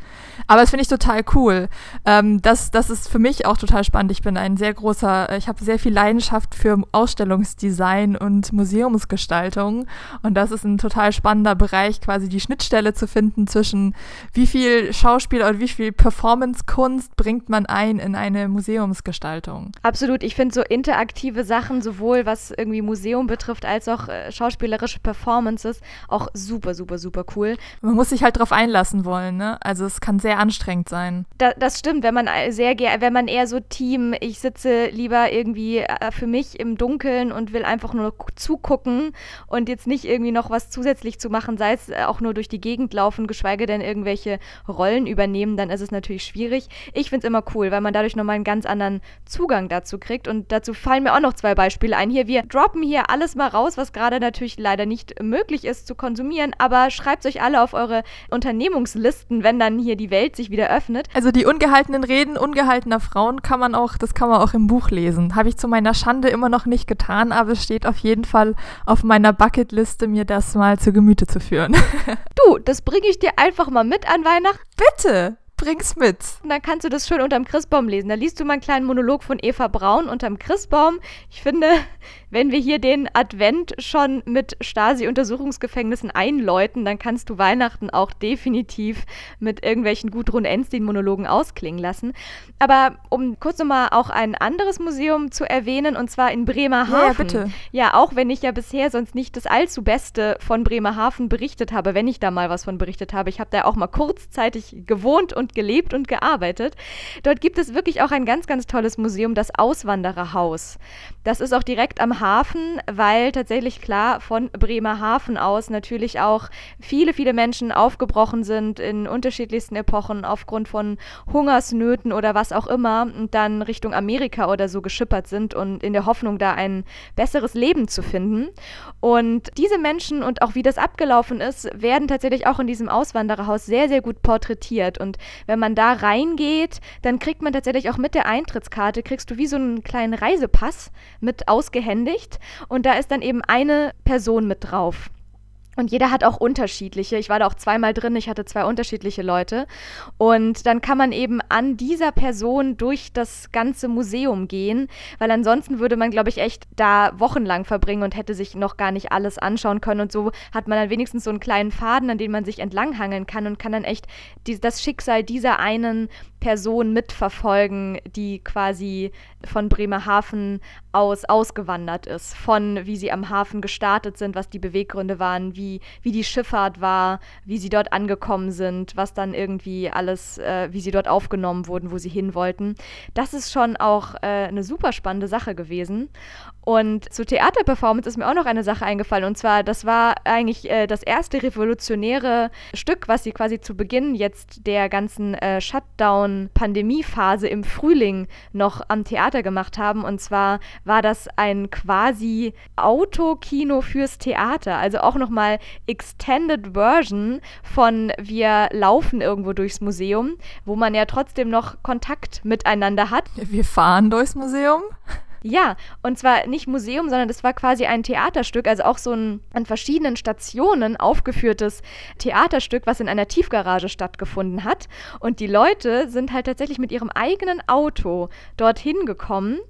[SPEAKER 1] Aber das finde ich total cool. Ähm, das, das ist für mich auch total spannend. Ich bin ein sehr großer, ich habe sehr viel Leidenschaft für Ausstellungsdesign und Museumsgestaltung. Und das ist ein total spannender Bereich, quasi die Schnittstelle zu finden zwischen wie viel Schauspieler und wie viel Performance-Kunst bringt man ein in eine Museumsgestaltung.
[SPEAKER 2] Absolut. Ich finde so interaktive Sachen, sowohl was irgendwie Museum betrifft, als auch äh, schauspielerische Performances, auch super, super, super cool.
[SPEAKER 1] Man muss sich halt drauf einlassen wollen, ne? Also es kann sehr anstrengend sein.
[SPEAKER 2] Da, das stimmt, wenn man sehr wenn man eher so Team, ich sitze lieber irgendwie äh, für mich im Dunkeln und will einfach nur zugucken und jetzt nicht irgendwie noch was zusätzlich zu machen, sei es äh, auch nur durch die Gegend laufen, geschweige denn irgendwelche Rollen übernehmen, dann ist es natürlich schwierig. Ich finde es immer cool, weil man dadurch nochmal einen ganz anderen Zugang dazu kriegt und dazu fallen mir auch noch zwei Beispiele ein. Hier, wir droppen hier alles mal raus, was gerade natürlich leider nicht möglich ist zu konsumieren, aber schreibt euch alle auf eure Unternehmungslisten, wenn dann hier die Welt sich wieder öffnet.
[SPEAKER 1] Also die ungehaltenen Reden ungehaltener Frauen kann man auch, das kann man auch im Buch lesen. Habe ich zu meiner Schande immer noch nicht getan, aber es steht auf jeden Fall auf meiner Bucketliste, mir das mal zu Gemüte zu führen.
[SPEAKER 2] du, das bringe ich dir einfach mal mit an Weihnachten.
[SPEAKER 1] Bitte! Bring's mit.
[SPEAKER 2] Und dann kannst du das schön unterm Christbaum lesen. Da liest du mal einen kleinen Monolog von Eva Braun unterm Christbaum. Ich finde, wenn wir hier den Advent schon mit Stasi-Untersuchungsgefängnissen einläuten, dann kannst du Weihnachten auch definitiv mit irgendwelchen Gudrun Enstein-Monologen ausklingen lassen. Aber um kurz nochmal auch ein anderes Museum zu erwähnen, und zwar in Bremerhaven.
[SPEAKER 1] Ja, bitte.
[SPEAKER 2] Ja, auch wenn ich ja bisher sonst nicht das allzu Beste von Bremerhaven berichtet habe, wenn ich da mal was von berichtet habe. Ich habe da auch mal kurzzeitig gewohnt und gelebt und gearbeitet. Dort gibt es wirklich auch ein ganz, ganz tolles Museum, das Auswandererhaus. Das ist auch direkt am Hafen, weil tatsächlich klar von Bremerhaven aus natürlich auch viele, viele Menschen aufgebrochen sind in unterschiedlichsten Epochen aufgrund von Hungersnöten oder was auch immer und dann Richtung Amerika oder so geschippert sind und in der Hoffnung, da ein besseres Leben zu finden. Und diese Menschen und auch wie das abgelaufen ist, werden tatsächlich auch in diesem Auswandererhaus sehr, sehr gut porträtiert. Und wenn man da reingeht, dann kriegt man tatsächlich auch mit der Eintrittskarte, kriegst du wie so einen kleinen Reisepass mit ausgehändigt und da ist dann eben eine Person mit drauf. Und jeder hat auch unterschiedliche. Ich war da auch zweimal drin, ich hatte zwei unterschiedliche Leute. Und dann kann man eben an dieser Person durch das ganze Museum gehen, weil ansonsten würde man, glaube ich, echt da wochenlang verbringen und hätte sich noch gar nicht alles anschauen können. Und so hat man dann wenigstens so einen kleinen Faden, an den man sich entlanghangeln kann und kann dann echt die, das Schicksal dieser einen Person mitverfolgen, die quasi von Bremerhaven aus ausgewandert ist. Von wie sie am Hafen gestartet sind, was die Beweggründe waren, wie, wie die Schifffahrt war, wie sie dort angekommen sind, was dann irgendwie alles, äh, wie sie dort aufgenommen wurden, wo sie hin wollten. Das ist schon auch äh, eine super spannende Sache gewesen. Und zur Theaterperformance ist mir auch noch eine Sache eingefallen. Und zwar, das war eigentlich äh, das erste revolutionäre Stück, was sie quasi zu Beginn jetzt der ganzen äh, Shutdown-Pandemie-Phase im Frühling noch am Theater gemacht haben. Und zwar war das ein quasi Autokino fürs Theater. Also auch nochmal Extended Version von Wir laufen irgendwo durchs Museum, wo man ja trotzdem noch Kontakt miteinander hat.
[SPEAKER 1] Wir fahren durchs Museum.
[SPEAKER 2] Ja, und zwar nicht Museum, sondern das war quasi ein Theaterstück, also auch so ein an verschiedenen Stationen aufgeführtes Theaterstück, was in einer Tiefgarage stattgefunden hat. Und die Leute sind halt tatsächlich mit ihrem eigenen Auto dorthin gekommen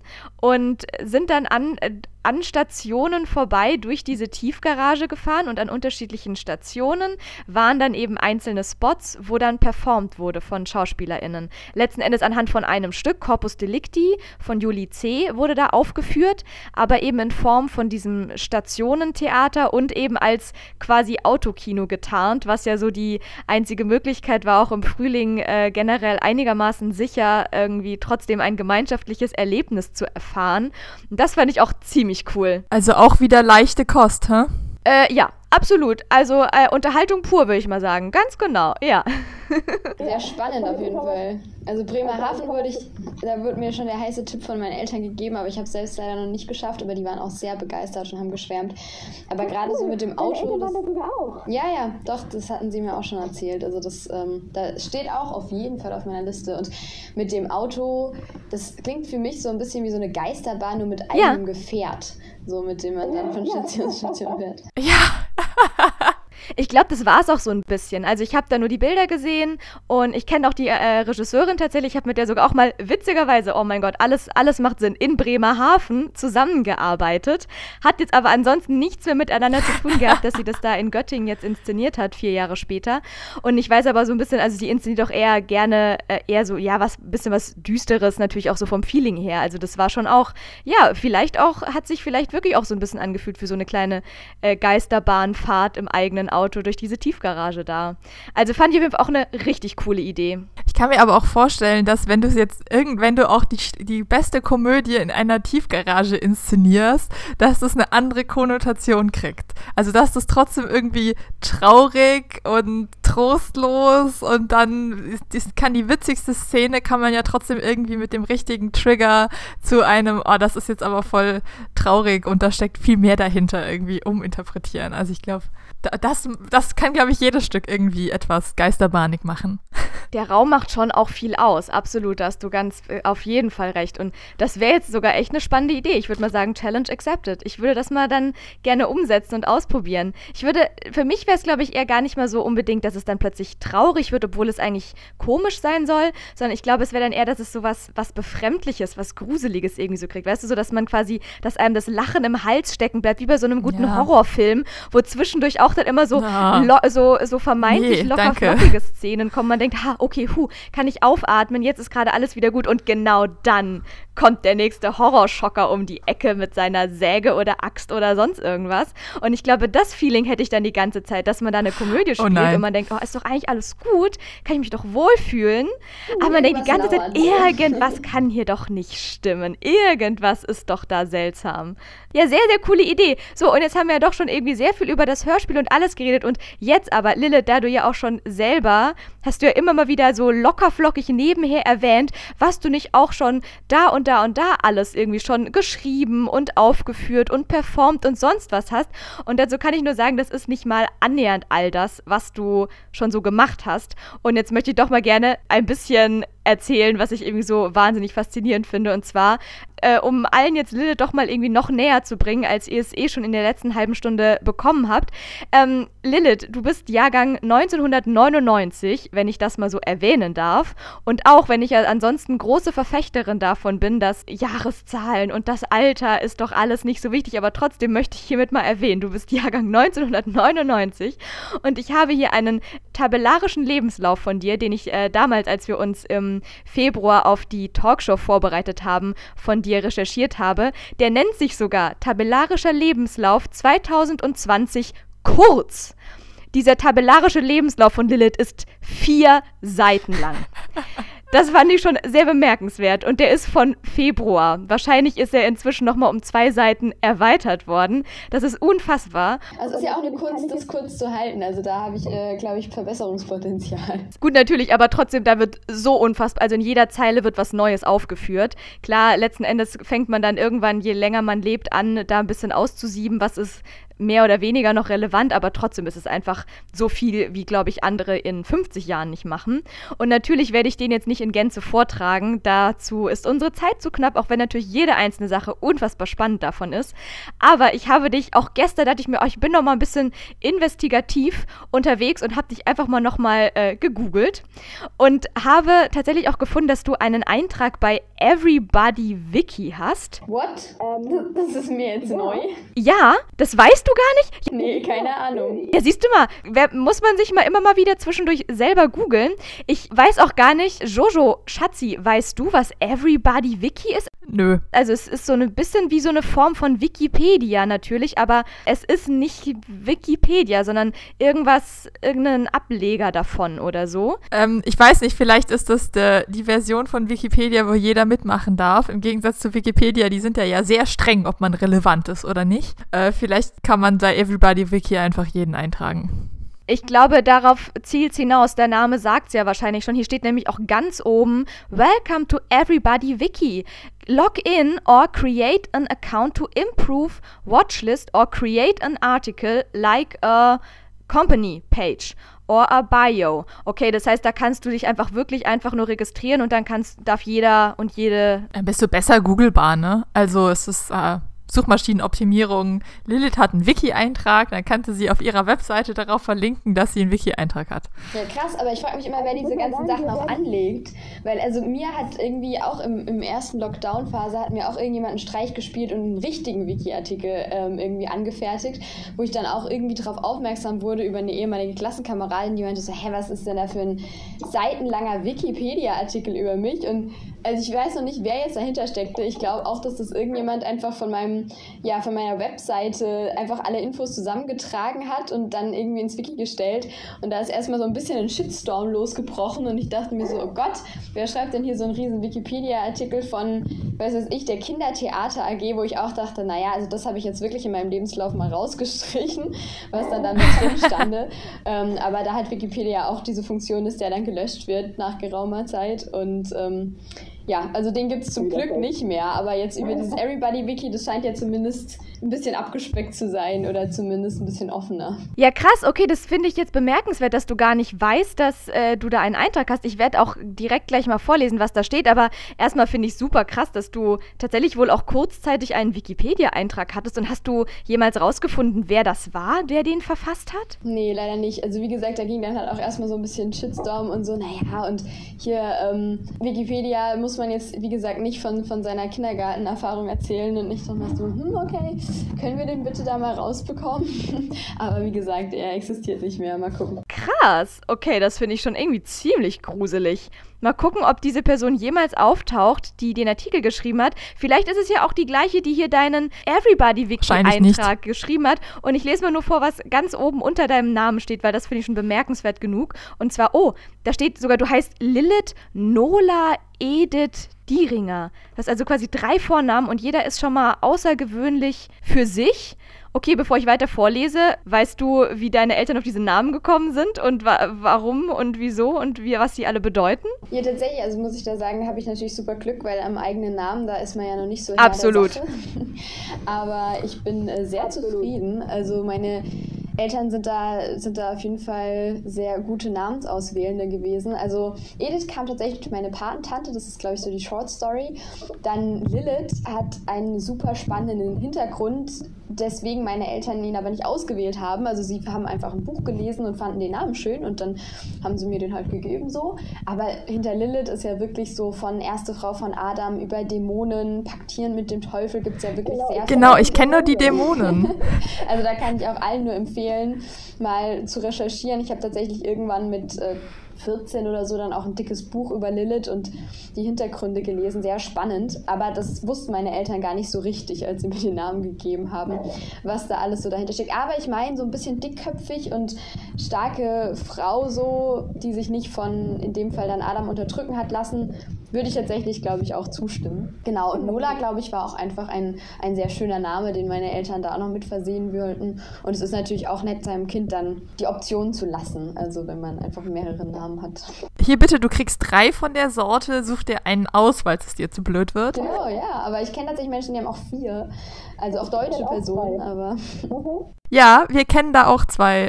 [SPEAKER 2] und sind dann an, äh, an Stationen vorbei durch diese Tiefgarage gefahren und an unterschiedlichen Stationen waren dann eben einzelne Spots, wo dann performt wurde von SchauspielerInnen. Letzten Endes anhand von einem Stück, Corpus Delicti von Juli C. wurde da aufgeführt, aber eben in Form von diesem Stationentheater und eben als quasi Autokino getarnt, was ja so die einzige Möglichkeit war, auch im Frühling äh, generell einigermaßen sicher irgendwie trotzdem ein gemeinschaftliches Erlebnis zu erfahren. Und das fand ich auch ziemlich ziemlich cool.
[SPEAKER 1] Also auch wieder leichte Kost, hä?
[SPEAKER 2] Äh, ja, absolut. Also äh, Unterhaltung pur, würde ich mal sagen. Ganz genau, ja.
[SPEAKER 3] Sehr spannend auf jeden Fall. Also Bremerhaven würde ich, da wird mir schon der heiße Tipp von meinen Eltern gegeben, aber ich habe es selbst leider noch nicht geschafft, aber die waren auch sehr begeistert und haben geschwärmt. Aber gerade so mit dem Auto. Das, ja, ja, doch, das hatten sie mir auch schon erzählt. Also das, ähm, da steht auch auf jeden Fall auf meiner Liste. Und mit dem Auto, das klingt für mich so ein bisschen wie so eine Geisterbahn, nur mit eigenem ja. Gefährt. So mit dem man dann von Station zu Station fährt.
[SPEAKER 1] Ja.
[SPEAKER 2] Ich glaube, das war es auch so ein bisschen. Also ich habe da nur die Bilder gesehen und ich kenne auch die äh, Regisseurin tatsächlich. Ich habe mit der sogar auch mal witzigerweise, oh mein Gott, alles, alles macht Sinn, in Bremerhaven zusammengearbeitet. Hat jetzt aber ansonsten nichts mehr miteinander zu tun gehabt, dass sie das da in Göttingen jetzt inszeniert hat, vier Jahre später. Und ich weiß aber so ein bisschen, also sie inszeniert doch eher gerne, äh, eher so, ja, was, bisschen was Düsteres, natürlich auch so vom Feeling her. Also das war schon auch, ja, vielleicht auch, hat sich vielleicht wirklich auch so ein bisschen angefühlt für so eine kleine äh, Geisterbahnfahrt im eigenen Auto durch diese Tiefgarage da. Also fand ich auch eine richtig coole Idee.
[SPEAKER 1] Ich kann mir aber auch vorstellen, dass wenn du jetzt irgend, wenn du auch die, die beste Komödie in einer Tiefgarage inszenierst, dass das eine andere Konnotation kriegt. Also dass das trotzdem irgendwie traurig und trostlos und dann kann die witzigste Szene kann man ja trotzdem irgendwie mit dem richtigen Trigger zu einem, oh, das ist jetzt aber voll traurig und da steckt viel mehr dahinter irgendwie uminterpretieren. Also ich glaube, das, das kann, glaube ich, jedes Stück irgendwie etwas geisterbahnig machen.
[SPEAKER 2] Der Raum macht schon auch viel aus, absolut, da hast du ganz äh, auf jeden Fall recht. Und das wäre jetzt sogar echt eine spannende Idee. Ich würde mal sagen, Challenge accepted. Ich würde das mal dann gerne umsetzen und ausprobieren. Ich würde, für mich wäre es, glaube ich, eher gar nicht mal so unbedingt, dass es dann plötzlich traurig wird, obwohl es eigentlich komisch sein soll, sondern ich glaube, es wäre dann eher, dass es so was, was Befremdliches, was Gruseliges irgendwie so kriegt. Weißt du, so, dass man quasi, dass einem das Lachen im Hals stecken bleibt, wie bei so einem guten ja. Horrorfilm, wo zwischendurch auch dann immer so, ja. so, so vermeintlich nee, locker flockige Szenen kommen. Man denkt, ha, okay, hu, kann ich aufatmen, jetzt ist gerade alles wieder gut. Und genau dann kommt der nächste Horrorschocker um die Ecke mit seiner Säge oder Axt oder sonst irgendwas. Und ich glaube, das Feeling hätte ich dann die ganze Zeit, dass man da eine Komödie oh spielt oh und man denkt, oh, ist doch eigentlich alles gut, kann ich mich doch wohlfühlen. Aber man denkt die ganze Zeit, irgendwas kann hier doch nicht stimmen. Irgendwas ist doch da seltsam. Ja, sehr, sehr coole Idee. So, und jetzt haben wir ja doch schon irgendwie sehr viel über das Hörspiel und alles geredet. Und jetzt aber, Lilith, da du ja auch schon selber, hast du ja immer mal wieder so lockerflockig nebenher erwähnt, was du nicht auch schon da und da und da alles irgendwie schon geschrieben und aufgeführt und performt und sonst was hast. Und dazu kann ich nur sagen, das ist nicht mal annähernd all das, was du schon so gemacht hast. Und jetzt möchte ich doch mal gerne ein bisschen erzählen, was ich irgendwie so wahnsinnig faszinierend finde. Und zwar, äh, um allen jetzt Lilith doch mal irgendwie noch näher zu bringen, als ihr es eh schon in der letzten halben Stunde bekommen habt. Ähm, Lilith, du bist Jahrgang 1999, wenn ich das mal so erwähnen darf. Und auch wenn ich ja ansonsten große Verfechterin davon bin, dass Jahreszahlen und das Alter ist doch alles nicht so wichtig, aber trotzdem möchte ich hiermit mal erwähnen, du bist Jahrgang 1999 und ich habe hier einen tabellarischen Lebenslauf von dir, den ich äh, damals, als wir uns im Februar auf die Talkshow vorbereitet haben, von dir recherchiert habe. Der nennt sich sogar Tabellarischer Lebenslauf 2020 kurz. Dieser tabellarische Lebenslauf von Lilith ist vier Seiten lang. Das fand ich schon sehr bemerkenswert. Und der ist von Februar. Wahrscheinlich ist er inzwischen nochmal um zwei Seiten erweitert worden. Das ist unfassbar.
[SPEAKER 3] Also es ist ja auch eine Kunst, das kurz zu halten. Also da habe ich, äh, glaube ich, Verbesserungspotenzial.
[SPEAKER 2] Gut, natürlich, aber trotzdem, da wird so unfassbar, also in jeder Zeile wird was Neues aufgeführt. Klar, letzten Endes fängt man dann irgendwann, je länger man lebt, an, da ein bisschen auszusieben, was ist mehr oder weniger noch relevant, aber trotzdem ist es einfach so viel, wie, glaube ich, andere in 50 Jahren nicht machen. Und natürlich werde ich den jetzt nicht in Gänze vortragen. Dazu ist unsere Zeit zu knapp, auch wenn natürlich jede einzelne Sache unfassbar spannend davon ist. Aber ich habe dich auch gestern, dachte ich mir, oh, ich bin noch mal ein bisschen investigativ unterwegs und habe dich einfach mal noch mal äh, gegoogelt und habe tatsächlich auch gefunden, dass du einen Eintrag bei Everybody Wiki hast.
[SPEAKER 3] What? Ähm, das ist mir jetzt neu.
[SPEAKER 2] Ja, das weißt du gar nicht?
[SPEAKER 3] Nee, keine Ahnung.
[SPEAKER 2] Ja, siehst du mal, wer, muss man sich mal immer mal wieder zwischendurch selber googeln. Ich weiß auch gar nicht, Jojo, Schatzi, weißt du, was Everybody Wiki ist?
[SPEAKER 1] Nö.
[SPEAKER 2] Also es ist so ein bisschen wie so eine Form von Wikipedia natürlich, aber es ist nicht Wikipedia, sondern irgendwas, irgendein Ableger davon oder so.
[SPEAKER 1] Ähm, ich weiß nicht, vielleicht ist das de, die Version von Wikipedia, wo jeder mitmachen darf. Im Gegensatz zu Wikipedia, die sind ja, ja sehr streng, ob man relevant ist oder nicht. Äh, vielleicht kann man bei Everybody Wiki einfach jeden eintragen.
[SPEAKER 2] Ich glaube, darauf zielt es hinaus. Der Name sagt es ja wahrscheinlich schon. Hier steht nämlich auch ganz oben: Welcome to Everybody Wiki. Log in or create an account to improve Watchlist or create an article like a company page or a bio. Okay, das heißt, da kannst du dich einfach wirklich einfach nur registrieren und dann kannst, darf jeder und jede.
[SPEAKER 1] Dann bist du besser googlebar, ne? Also es ist. Äh Suchmaschinenoptimierung. Lilith hat einen Wiki-Eintrag, dann kannte sie auf ihrer Webseite darauf verlinken, dass sie einen Wiki-Eintrag hat.
[SPEAKER 3] Ja, krass, aber ich frage mich immer, wer diese ganzen Sachen auch anlegt. Weil, also mir hat irgendwie auch im, im ersten Lockdown-Phase hat mir auch irgendjemand einen Streich gespielt und einen richtigen Wiki-Artikel ähm, irgendwie angefertigt, wo ich dann auch irgendwie darauf aufmerksam wurde über eine ehemalige Klassenkameradin, die meinte so, hä, was ist denn da für ein seitenlanger Wikipedia-Artikel über mich? Und also ich weiß noch nicht, wer jetzt dahinter steckte. Ich glaube auch, dass das irgendjemand einfach von meinem, ja, von meiner Webseite einfach alle Infos zusammengetragen hat und dann irgendwie ins Wiki gestellt. Und da ist erstmal so ein bisschen ein Shitstorm losgebrochen und ich dachte mir so, oh Gott, wer schreibt denn hier so einen riesen Wikipedia-Artikel von, weiß was ich, der Kindertheater AG, wo ich auch dachte, naja, also das habe ich jetzt wirklich in meinem Lebenslauf mal rausgestrichen, was dann damit drin stande. ähm, aber da hat Wikipedia auch diese Funktion, dass der dann gelöscht wird nach geraumer Zeit und ähm, ja, also den gibt es zum Glück nicht mehr, aber jetzt über dieses Everybody-Wiki, das scheint ja zumindest ein bisschen abgespeckt zu sein oder zumindest ein bisschen offener.
[SPEAKER 2] Ja, krass, okay, das finde ich jetzt bemerkenswert, dass du gar nicht weißt, dass äh, du da einen Eintrag hast. Ich werde auch direkt gleich mal vorlesen, was da steht, aber erstmal finde ich super krass, dass du tatsächlich wohl auch kurzzeitig einen Wikipedia-Eintrag hattest und hast du jemals rausgefunden, wer das war, der den verfasst hat?
[SPEAKER 3] Nee, leider nicht. Also wie gesagt, da ging dann halt auch erstmal so ein bisschen Shitstorm und so, naja, und hier ähm, Wikipedia muss man jetzt, wie gesagt, nicht von, von seiner Kindergartenerfahrung erzählen und nicht so, hm, okay, können wir den bitte da mal rausbekommen? Aber wie gesagt, er existiert nicht mehr. Mal gucken.
[SPEAKER 2] Krass. Okay, das finde ich schon irgendwie ziemlich gruselig. Mal gucken, ob diese Person jemals auftaucht, die den Artikel geschrieben hat. Vielleicht ist es ja auch die gleiche, die hier deinen Everybody-Wiki-Eintrag geschrieben hat. Und ich lese mal nur vor, was ganz oben unter deinem Namen steht, weil das finde ich schon bemerkenswert genug. Und zwar, oh, da steht sogar, du heißt Lilith Nola Edith Dieringer. Das ist also quasi drei Vornamen und jeder ist schon mal außergewöhnlich für sich. Okay, bevor ich weiter vorlese, weißt du, wie deine Eltern auf diese Namen gekommen sind und wa warum und wieso und wie, was sie alle bedeuten?
[SPEAKER 3] Ja, tatsächlich, also muss ich da sagen, habe ich natürlich super Glück, weil am eigenen Namen, da ist man ja noch nicht so
[SPEAKER 2] Absolut.
[SPEAKER 3] Aber ich bin äh, sehr Absolut. zufrieden. Also meine Eltern sind da, sind da auf jeden Fall sehr gute Namensauswählende gewesen. Also Edith kam tatsächlich durch meine Patentante, das ist glaube ich so die Short Story. Dann Lilith hat einen super spannenden Hintergrund, deswegen meine Eltern ihn aber nicht ausgewählt haben. Also sie haben einfach ein Buch gelesen und fanden den Namen schön und dann haben sie mir den halt gegeben so. Aber hinter Lilith ist ja wirklich so von erste Frau von Adam über Dämonen, Paktieren mit dem Teufel gibt es ja wirklich
[SPEAKER 1] genau.
[SPEAKER 3] sehr
[SPEAKER 1] Genau, ich kenne nur die Dämonen.
[SPEAKER 3] also da kann ich auch allen nur empfehlen, mal zu recherchieren. Ich habe tatsächlich irgendwann mit äh, 14 oder so dann auch ein dickes Buch über Lilith und die Hintergründe gelesen. Sehr spannend. Aber das wussten meine Eltern gar nicht so richtig, als sie mir den Namen gegeben haben, was da alles so dahinter steckt. Aber ich meine, so ein bisschen dickköpfig und starke Frau so, die sich nicht von, in dem Fall dann Adam unterdrücken hat lassen, würde ich tatsächlich, glaube ich, auch zustimmen. Genau, und Nola, glaube ich, war auch einfach ein, ein sehr schöner Name, den meine Eltern da auch noch mit versehen wollten. Und es ist natürlich auch nett, seinem Kind dann die Option zu lassen, also wenn man einfach mehrere Namen hat.
[SPEAKER 1] Hier bitte, du kriegst drei von der Sorte, such dir einen aus, weil es dir zu blöd wird.
[SPEAKER 3] Genau, ja, aber ich kenne tatsächlich Menschen, die haben auch vier. Also auch deutsche Personen, aber.
[SPEAKER 1] Mhm. Ja, wir kennen da auch zwei,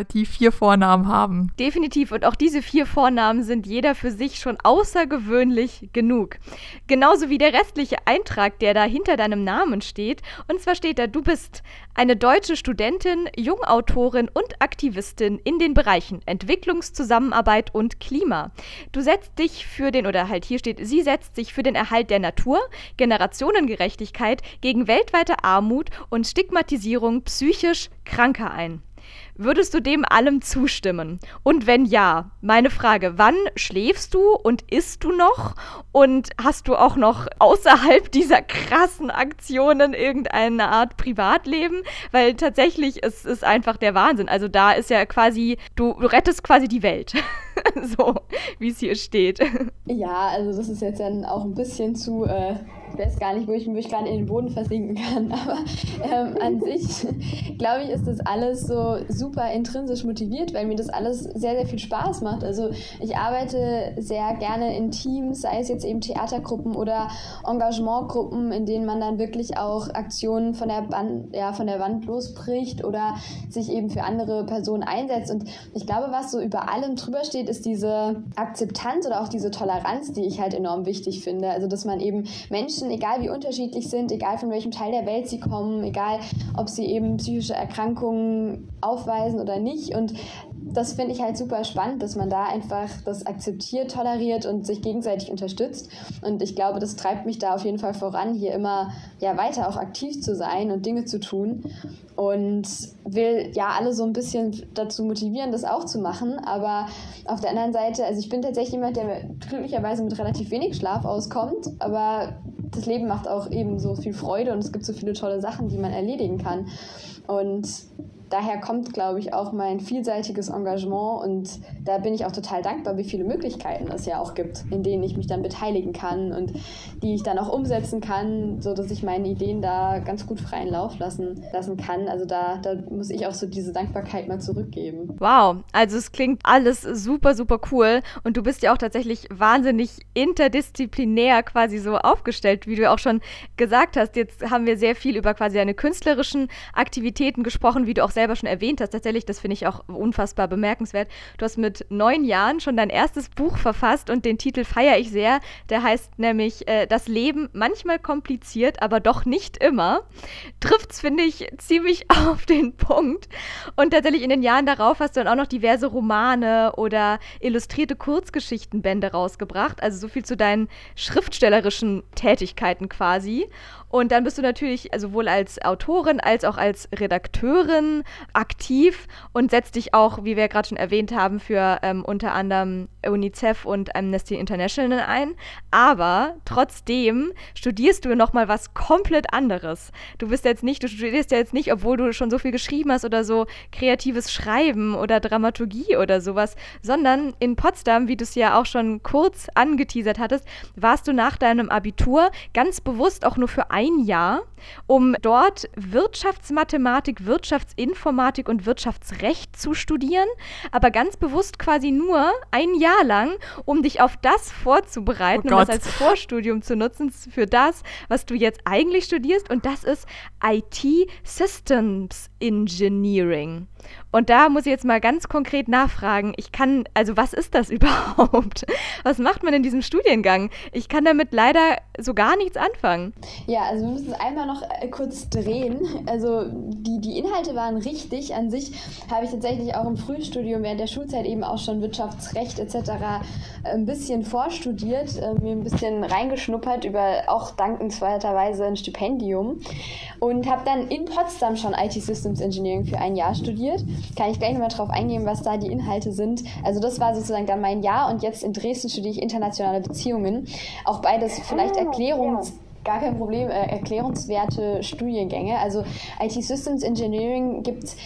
[SPEAKER 1] äh, die vier Vornamen haben.
[SPEAKER 2] Definitiv. Und auch diese vier Vornamen sind jeder für sich schon außergewöhnlich genug. Genauso wie der restliche Eintrag, der da hinter deinem Namen steht. Und zwar steht da, du bist eine deutsche Studentin, Jungautorin und Aktivistin in den Bereichen Entwicklungszusammenarbeit und Klima. Du setzt dich für den, oder halt hier steht, sie setzt sich für den Erhalt der Natur, Generationengerechtigkeit, gegen weltweite Armut und Stigmatisierung psychisch Kranker ein. Würdest du dem allem zustimmen? Und wenn ja, meine Frage, wann schläfst du und isst du noch? Und hast du auch noch außerhalb dieser krassen Aktionen irgendeine Art Privatleben? Weil tatsächlich ist es einfach der Wahnsinn. Also da ist ja quasi, du, du rettest quasi die Welt. so, wie es hier steht.
[SPEAKER 3] Ja, also das ist jetzt dann auch ein bisschen zu äh, ich weiß gar nicht, wo ich mich gerade in den Boden versinken kann, aber ähm, an sich, glaube ich, ist das alles so super intrinsisch motiviert, weil mir das alles sehr, sehr viel Spaß macht. Also ich arbeite sehr gerne in Teams, sei es jetzt eben Theatergruppen oder Engagementgruppen, in denen man dann wirklich auch Aktionen von der, Band, ja, von der Wand losbricht oder sich eben für andere Personen einsetzt. Und ich glaube, was so über allem drüber steht, ist diese Akzeptanz oder auch diese Toleranz, die ich halt enorm wichtig finde. Also dass man eben Menschen Menschen, egal wie unterschiedlich sind, egal von welchem Teil der Welt sie kommen, egal ob sie eben psychische Erkrankungen aufweisen oder nicht. Und das finde ich halt super spannend, dass man da einfach das akzeptiert, toleriert und sich gegenseitig unterstützt. Und ich glaube, das treibt mich da auf jeden Fall voran, hier immer ja weiter auch aktiv zu sein und Dinge zu tun. Und will ja alle so ein bisschen dazu motivieren, das auch zu machen. Aber auf der anderen Seite, also ich bin tatsächlich jemand, der glücklicherweise mit relativ wenig Schlaf auskommt, aber das Leben macht auch eben so viel Freude und es gibt so viele tolle Sachen, die man erledigen kann. Und daher kommt, glaube ich, auch mein vielseitiges Engagement und da bin ich auch total dankbar, wie viele Möglichkeiten es ja auch gibt, in denen ich mich dann beteiligen kann und die ich dann auch umsetzen kann, sodass ich meine Ideen da ganz gut freien Lauf lassen, lassen kann. Also da, da muss ich auch so diese Dankbarkeit mal zurückgeben.
[SPEAKER 2] Wow, also es klingt alles super, super cool und du bist ja auch tatsächlich wahnsinnig interdisziplinär quasi so aufgestellt, wie du auch schon gesagt hast. Jetzt haben wir sehr viel über quasi deine künstlerischen Aktivitäten gesprochen, wie du auch selber schon erwähnt hast, tatsächlich, das finde ich auch unfassbar bemerkenswert. Du hast mit neun Jahren schon dein erstes Buch verfasst und den Titel feiere ich sehr. Der heißt nämlich äh, Das Leben manchmal kompliziert, aber doch nicht immer. Trifft es, finde ich, ziemlich auf den Punkt. Und tatsächlich in den Jahren darauf hast du dann auch noch diverse Romane oder illustrierte Kurzgeschichtenbände rausgebracht. Also so viel zu deinen schriftstellerischen Tätigkeiten quasi. Und dann bist du natürlich sowohl als Autorin als auch als Redakteurin aktiv und setzt dich auch, wie wir gerade schon erwähnt haben, für ähm, unter anderem UNICEF und Amnesty International ein. Aber trotzdem studierst du nochmal was komplett anderes. Du bist jetzt nicht, du studierst ja jetzt nicht, obwohl du schon so viel geschrieben hast oder so kreatives Schreiben oder Dramaturgie oder sowas, sondern in Potsdam, wie du es ja auch schon kurz angeteasert hattest, warst du nach deinem Abitur ganz bewusst auch nur für ein ein Jahr, um dort Wirtschaftsmathematik, Wirtschaftsinformatik Informatik und Wirtschaftsrecht zu studieren, aber ganz bewusst quasi nur ein Jahr lang, um dich auf das vorzubereiten,
[SPEAKER 1] oh
[SPEAKER 2] um das als Vorstudium zu nutzen für das, was du jetzt eigentlich studierst. Und das ist IT Systems Engineering. Und da muss ich jetzt mal ganz konkret nachfragen. Ich kann, also was ist das überhaupt? Was macht man in diesem Studiengang? Ich kann damit leider so gar nichts anfangen.
[SPEAKER 3] Ja, also wir müssen es einmal noch äh, kurz drehen. Also die, die Inhalte waren richtig. An sich habe ich tatsächlich auch im Frühstudium während der Schulzeit eben auch schon Wirtschaftsrecht etc. ein bisschen vorstudiert, äh, mir ein bisschen reingeschnuppert über auch dankenswerterweise ein Stipendium und habe dann in Potsdam schon IT Systems Engineering für ein Jahr studiert kann ich gleich nochmal drauf eingehen, was da die Inhalte sind. Also das war sozusagen dann mein Jahr und jetzt in Dresden studiere ich internationale Beziehungen. Auch beides vielleicht Erklärungs gar kein Problem, äh, erklärungswerte Studiengänge. Also IT Systems Engineering gibt es,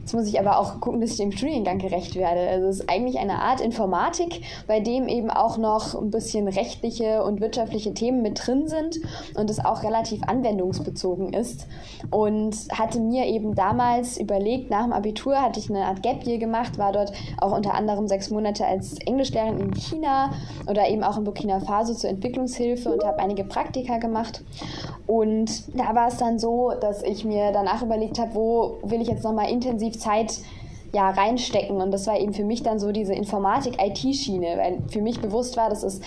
[SPEAKER 3] jetzt muss ich aber auch gucken, dass ich dem Studiengang gerecht werde. Also es ist eigentlich eine Art Informatik, bei dem eben auch noch ein bisschen rechtliche und wirtschaftliche Themen mit drin sind und es auch relativ anwendungsbezogen ist. Und hatte mir eben damals überlegt, nach dem Abitur hatte ich eine Art Gap Year gemacht, war dort auch unter anderem sechs Monate als Englischlehrerin in China oder eben auch in Burkina Faso zur Entwicklungshilfe und habe einige Praktika gemacht gemacht. Und da war es dann so, dass ich mir danach überlegt habe, wo will ich jetzt nochmal intensiv Zeit ja, reinstecken. Und das war eben für mich dann so diese Informatik-IT-Schiene, weil für mich bewusst war, das ist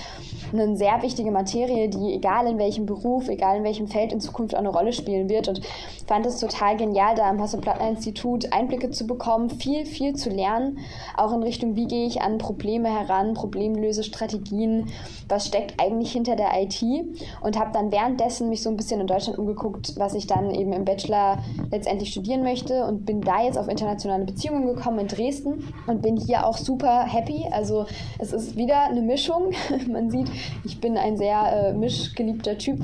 [SPEAKER 3] eine sehr wichtige Materie, die egal in welchem Beruf, egal in welchem Feld in Zukunft auch eine Rolle spielen wird. Und fand es total genial, da am Hasso-Plattner-Institut Einblicke zu bekommen, viel, viel zu lernen, auch in Richtung, wie gehe ich an Probleme heran, Problemlösestrategien, was steckt eigentlich hinter der IT. Und habe dann währenddessen mich so ein bisschen in Deutschland umgeguckt, was ich dann eben im Bachelor letztendlich studieren möchte und bin da jetzt auf internationale Beziehungen gekommen in Dresden und bin hier auch super happy. Also es ist wieder eine Mischung. Man sieht, ich bin ein sehr äh, mischgeliebter Typ.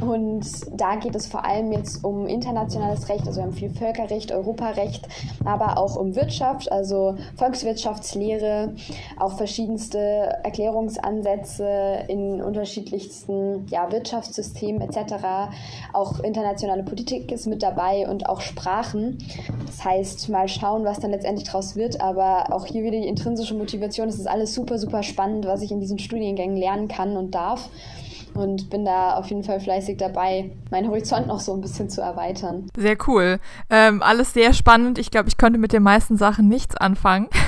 [SPEAKER 3] Und da geht es vor allem jetzt um internationales Recht, also wir haben viel Völkerrecht, Europarecht, aber auch um Wirtschaft, also Volkswirtschaftslehre, auch verschiedenste Erklärungsansätze in unterschiedlichsten ja, Wirtschaftssystemen etc. Auch internationale Politik ist mit dabei und auch Sprachen. Das heißt, mal schauen, was dann letztendlich daraus wird, aber auch hier wieder die intrinsische Motivation. Es ist alles super, super spannend, was ich in diesen Studiengängen lernen kann und darf und bin da auf jeden Fall fleißig dabei, meinen Horizont noch so ein bisschen zu erweitern.
[SPEAKER 1] Sehr cool. Ähm, alles sehr spannend. Ich glaube, ich konnte mit den meisten Sachen nichts anfangen.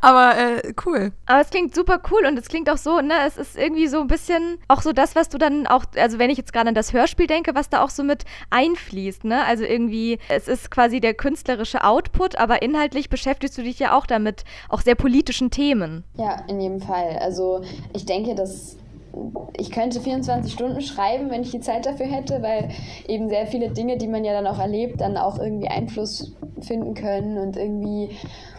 [SPEAKER 1] Aber äh, cool.
[SPEAKER 2] Aber es klingt super cool und es klingt auch so, ne, es ist irgendwie so ein bisschen auch so das, was du dann auch, also wenn ich jetzt gerade an das Hörspiel denke, was da auch so mit einfließt, ne? Also irgendwie, es ist quasi der künstlerische Output, aber inhaltlich beschäftigst du dich ja auch damit, auch sehr politischen Themen.
[SPEAKER 3] Ja, in jedem Fall. Also ich denke, dass ich könnte 24 Stunden schreiben, wenn ich die Zeit dafür hätte, weil eben sehr viele Dinge, die man ja dann auch erlebt, dann auch irgendwie Einfluss finden können und irgendwie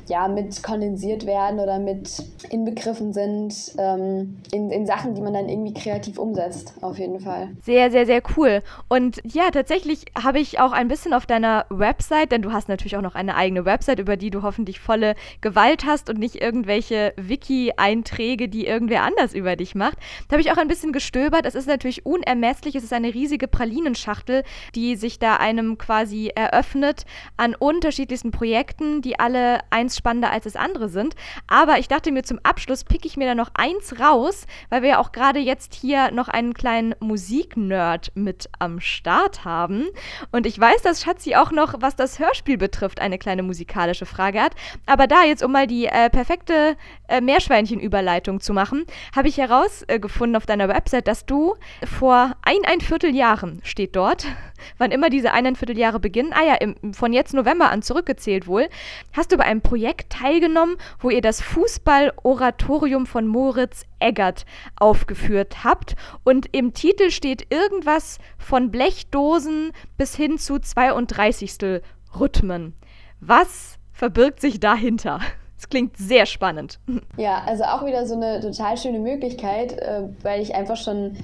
[SPEAKER 3] ja, mit kondensiert werden oder mit inbegriffen sind ähm, in, in Sachen, die man dann irgendwie kreativ umsetzt, auf jeden Fall.
[SPEAKER 2] Sehr, sehr, sehr cool. Und ja, tatsächlich habe ich auch ein bisschen auf deiner Website, denn du hast natürlich auch noch eine eigene Website, über die du hoffentlich volle Gewalt hast und nicht irgendwelche Wiki-Einträge, die irgendwer anders über dich macht. Da habe ich auch ein bisschen gestöbert. Es ist natürlich unermesslich. Es ist eine riesige Pralinenschachtel, die sich da einem quasi eröffnet an unterschiedlichsten Projekten, die alle eins spannender als das andere sind. Aber ich dachte mir, zum Abschluss picke ich mir da noch eins raus, weil wir ja auch gerade jetzt hier noch einen kleinen Musiknerd mit am Start haben. Und ich weiß, dass Schatzi auch noch, was das Hörspiel betrifft, eine kleine musikalische Frage hat. Aber da jetzt, um mal die äh, perfekte äh, Meerschweinchen-Überleitung zu machen, habe ich herausgefunden auf deiner Website, dass du vor ein, ein Vierteljahren, steht dort, wann immer diese eineinviertel Jahre beginnen, ah ja, im, von jetzt November an zurückgezählt wohl, hast du bei einem Projekt teilgenommen, wo ihr das Fußball-Oratorium von Moritz Eggert aufgeführt habt. Und im Titel steht irgendwas von Blechdosen bis hin zu 32. Rhythmen. Was verbirgt sich dahinter? Das klingt sehr spannend.
[SPEAKER 3] Ja, also auch wieder so eine total schöne Möglichkeit, äh, weil ich einfach schon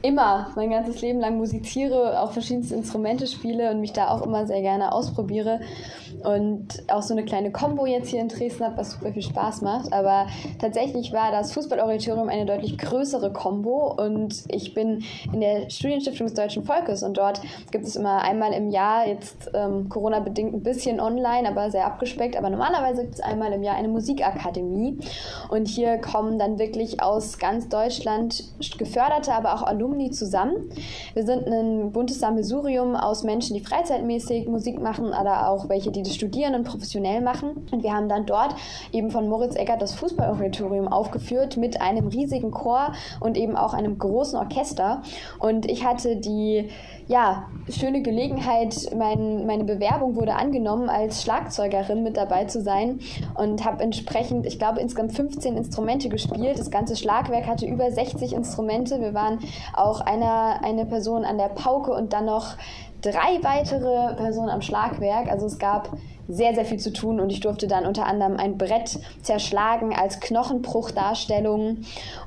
[SPEAKER 3] immer mein ganzes Leben lang musiziere, auch verschiedenste Instrumente spiele und mich da auch immer sehr gerne ausprobiere. Und auch so eine kleine Combo jetzt hier in Dresden habe, was super viel Spaß macht. Aber tatsächlich war das Fußballauditorium eine deutlich größere Combo und ich bin in der Studienstiftung des Deutschen Volkes und dort gibt es immer einmal im Jahr, jetzt ähm, Corona-bedingt ein bisschen online, aber sehr abgespeckt, aber normalerweise gibt es einmal im Jahr eine Musikakademie und hier kommen dann wirklich aus ganz Deutschland geförderte, aber auch Alumni zusammen. Wir sind ein buntes Sammelsurium aus Menschen, die freizeitmäßig Musik machen, oder auch welche, die studieren und professionell machen. Und wir haben dann dort eben von Moritz Eckert das Fußballauditorium aufgeführt mit einem riesigen Chor und eben auch einem großen Orchester. Und ich hatte die ja, schöne Gelegenheit. Mein, meine Bewerbung wurde angenommen, als Schlagzeugerin mit dabei zu sein und habe entsprechend, ich glaube, insgesamt 15 Instrumente gespielt. Das ganze Schlagwerk hatte über 60 Instrumente. Wir waren auch einer, eine Person an der Pauke und dann noch drei weitere Personen am Schlagwerk. Also es gab sehr, sehr viel zu tun und ich durfte dann unter anderem ein Brett zerschlagen als Knochenbruchdarstellung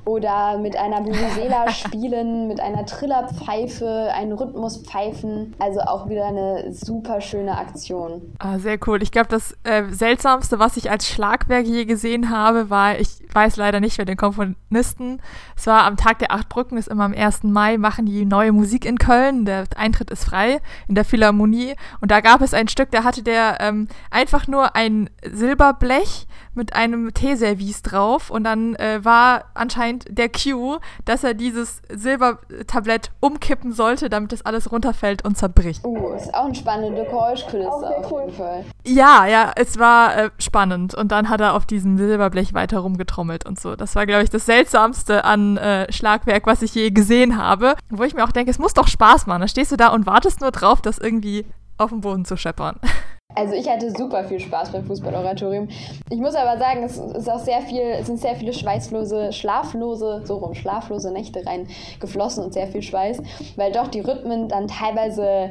[SPEAKER 3] oder mit einer Vuvuzela spielen, mit einer Trillerpfeife, einen Rhythmus pfeifen. Also auch wieder eine super schöne Aktion.
[SPEAKER 1] Ah, sehr cool. Ich glaube, das äh, Seltsamste, was ich als Schlagwerk je gesehen habe, war, ich weiß leider nicht wer den Komponisten. Es war am Tag der Acht Brücken, ist immer am 1. Mai, machen die neue Musik in Köln. Der Eintritt ist frei in der Philharmonie. Und da gab es ein Stück, da hatte der ähm, einfach nur ein Silberblech mit einem Teeservice drauf und dann äh, war anscheinend der Cue, dass er dieses Silbertablett umkippen sollte, damit das alles runterfällt und zerbricht.
[SPEAKER 3] Uh, ist auch eine spannende Geräuschkulisse auf jeden Fall.
[SPEAKER 1] Ja, ja, es war äh, spannend und dann hat er auf diesem Silberblech weiter rumgetrommelt und so. Das war, glaube ich, das Seltsamste an äh, Schlagwerk, was ich je gesehen habe, wo ich mir auch denke, es muss doch Spaß machen. Da stehst du da und wartest nur drauf, das irgendwie auf den Boden zu scheppern.
[SPEAKER 3] Also ich hatte super viel Spaß beim Fußballoratorium. Ich muss aber sagen, es ist auch sehr viel, es sind sehr viele schweißlose, schlaflose, so rum, schlaflose Nächte reingeflossen und sehr viel Schweiß, weil doch die Rhythmen dann teilweise